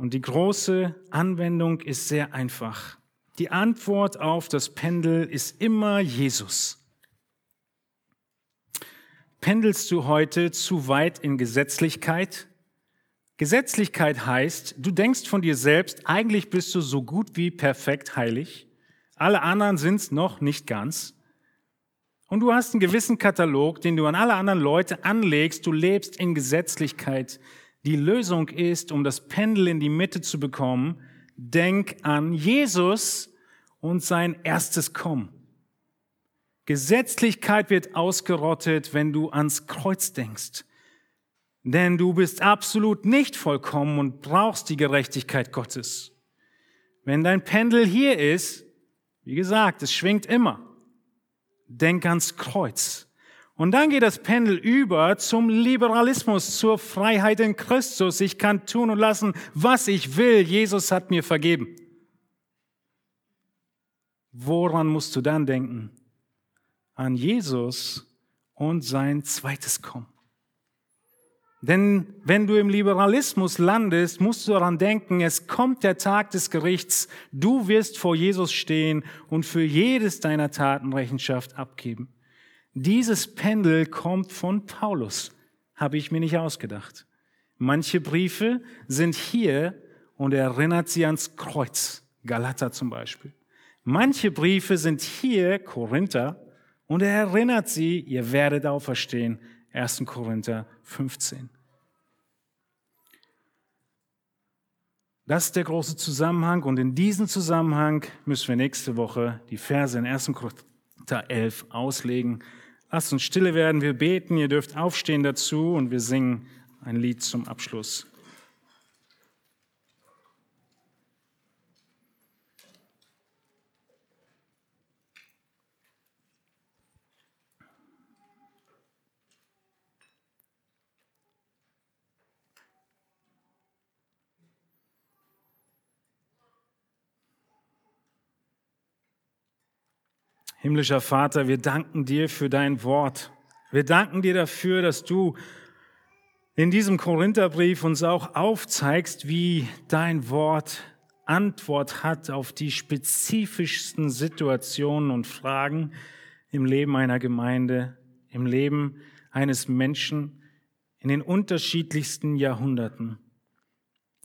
Und die große Anwendung ist sehr einfach. Die Antwort auf das Pendel ist immer Jesus. Pendelst du heute zu weit in Gesetzlichkeit? Gesetzlichkeit heißt, du denkst von dir selbst, eigentlich bist du so gut wie perfekt heilig. Alle anderen sind's noch nicht ganz. Und du hast einen gewissen Katalog, den du an alle anderen Leute anlegst. Du lebst in Gesetzlichkeit. Die Lösung ist, um das Pendel in die Mitte zu bekommen, denk an Jesus und sein erstes Kommen. Gesetzlichkeit wird ausgerottet, wenn du ans Kreuz denkst. Denn du bist absolut nicht vollkommen und brauchst die Gerechtigkeit Gottes. Wenn dein Pendel hier ist, wie gesagt, es schwingt immer. Denk ans Kreuz. Und dann geht das Pendel über zum Liberalismus, zur Freiheit in Christus. Ich kann tun und lassen, was ich will. Jesus hat mir vergeben. Woran musst du dann denken? an Jesus und sein zweites Kommen. Denn wenn du im Liberalismus landest, musst du daran denken, es kommt der Tag des Gerichts, du wirst vor Jesus stehen und für jedes deiner Taten Rechenschaft abgeben. Dieses Pendel kommt von Paulus, habe ich mir nicht ausgedacht. Manche Briefe sind hier und erinnert sie ans Kreuz, Galater zum Beispiel. Manche Briefe sind hier, Korinther, und er erinnert sie, ihr werdet auferstehen. 1. Korinther 15. Das ist der große Zusammenhang und in diesem Zusammenhang müssen wir nächste Woche die Verse in 1. Korinther 11 auslegen. Lasst uns stille werden, wir beten, ihr dürft aufstehen dazu und wir singen ein Lied zum Abschluss. Himmlischer Vater, wir danken dir für dein Wort. Wir danken dir dafür, dass du in diesem Korintherbrief uns auch aufzeigst, wie dein Wort Antwort hat auf die spezifischsten Situationen und Fragen im Leben einer Gemeinde, im Leben eines Menschen in den unterschiedlichsten Jahrhunderten.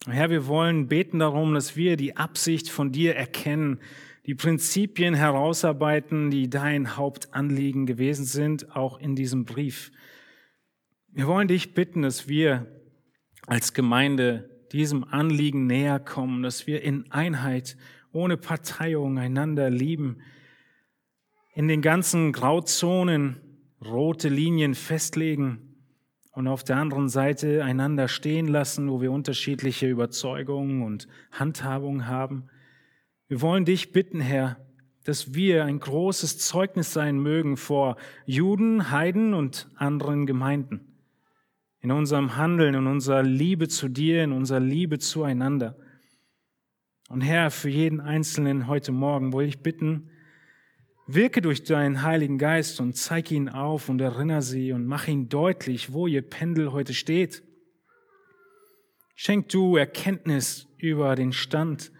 Herr, wir wollen beten darum, dass wir die Absicht von dir erkennen, die Prinzipien herausarbeiten, die dein Hauptanliegen gewesen sind, auch in diesem Brief. Wir wollen dich bitten, dass wir als Gemeinde diesem Anliegen näher kommen, dass wir in Einheit, ohne Parteiung einander lieben, in den ganzen Grauzonen rote Linien festlegen und auf der anderen Seite einander stehen lassen, wo wir unterschiedliche Überzeugungen und Handhabungen haben. Wir wollen dich bitten, Herr, dass wir ein großes Zeugnis sein mögen vor Juden, Heiden und anderen Gemeinden. In unserem Handeln, in unserer Liebe zu dir, in unserer Liebe zueinander. Und Herr, für jeden Einzelnen heute Morgen will ich bitten, wirke durch deinen Heiligen Geist und zeig ihn auf und erinnere sie und mach ihn deutlich, wo ihr Pendel heute steht. Schenk du Erkenntnis über den Stand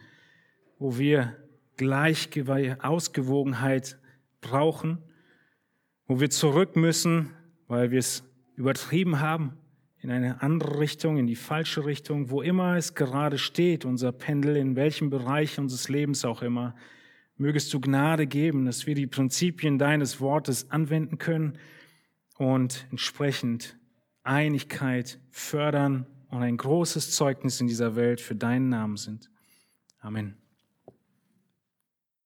wo wir Gleichgewicht, Ausgewogenheit brauchen, wo wir zurück müssen, weil wir es übertrieben haben, in eine andere Richtung, in die falsche Richtung, wo immer es gerade steht, unser Pendel, in welchem Bereich unseres Lebens auch immer, mögest du Gnade geben, dass wir die Prinzipien deines Wortes anwenden können und entsprechend Einigkeit fördern und ein großes Zeugnis in dieser Welt für deinen Namen sind. Amen.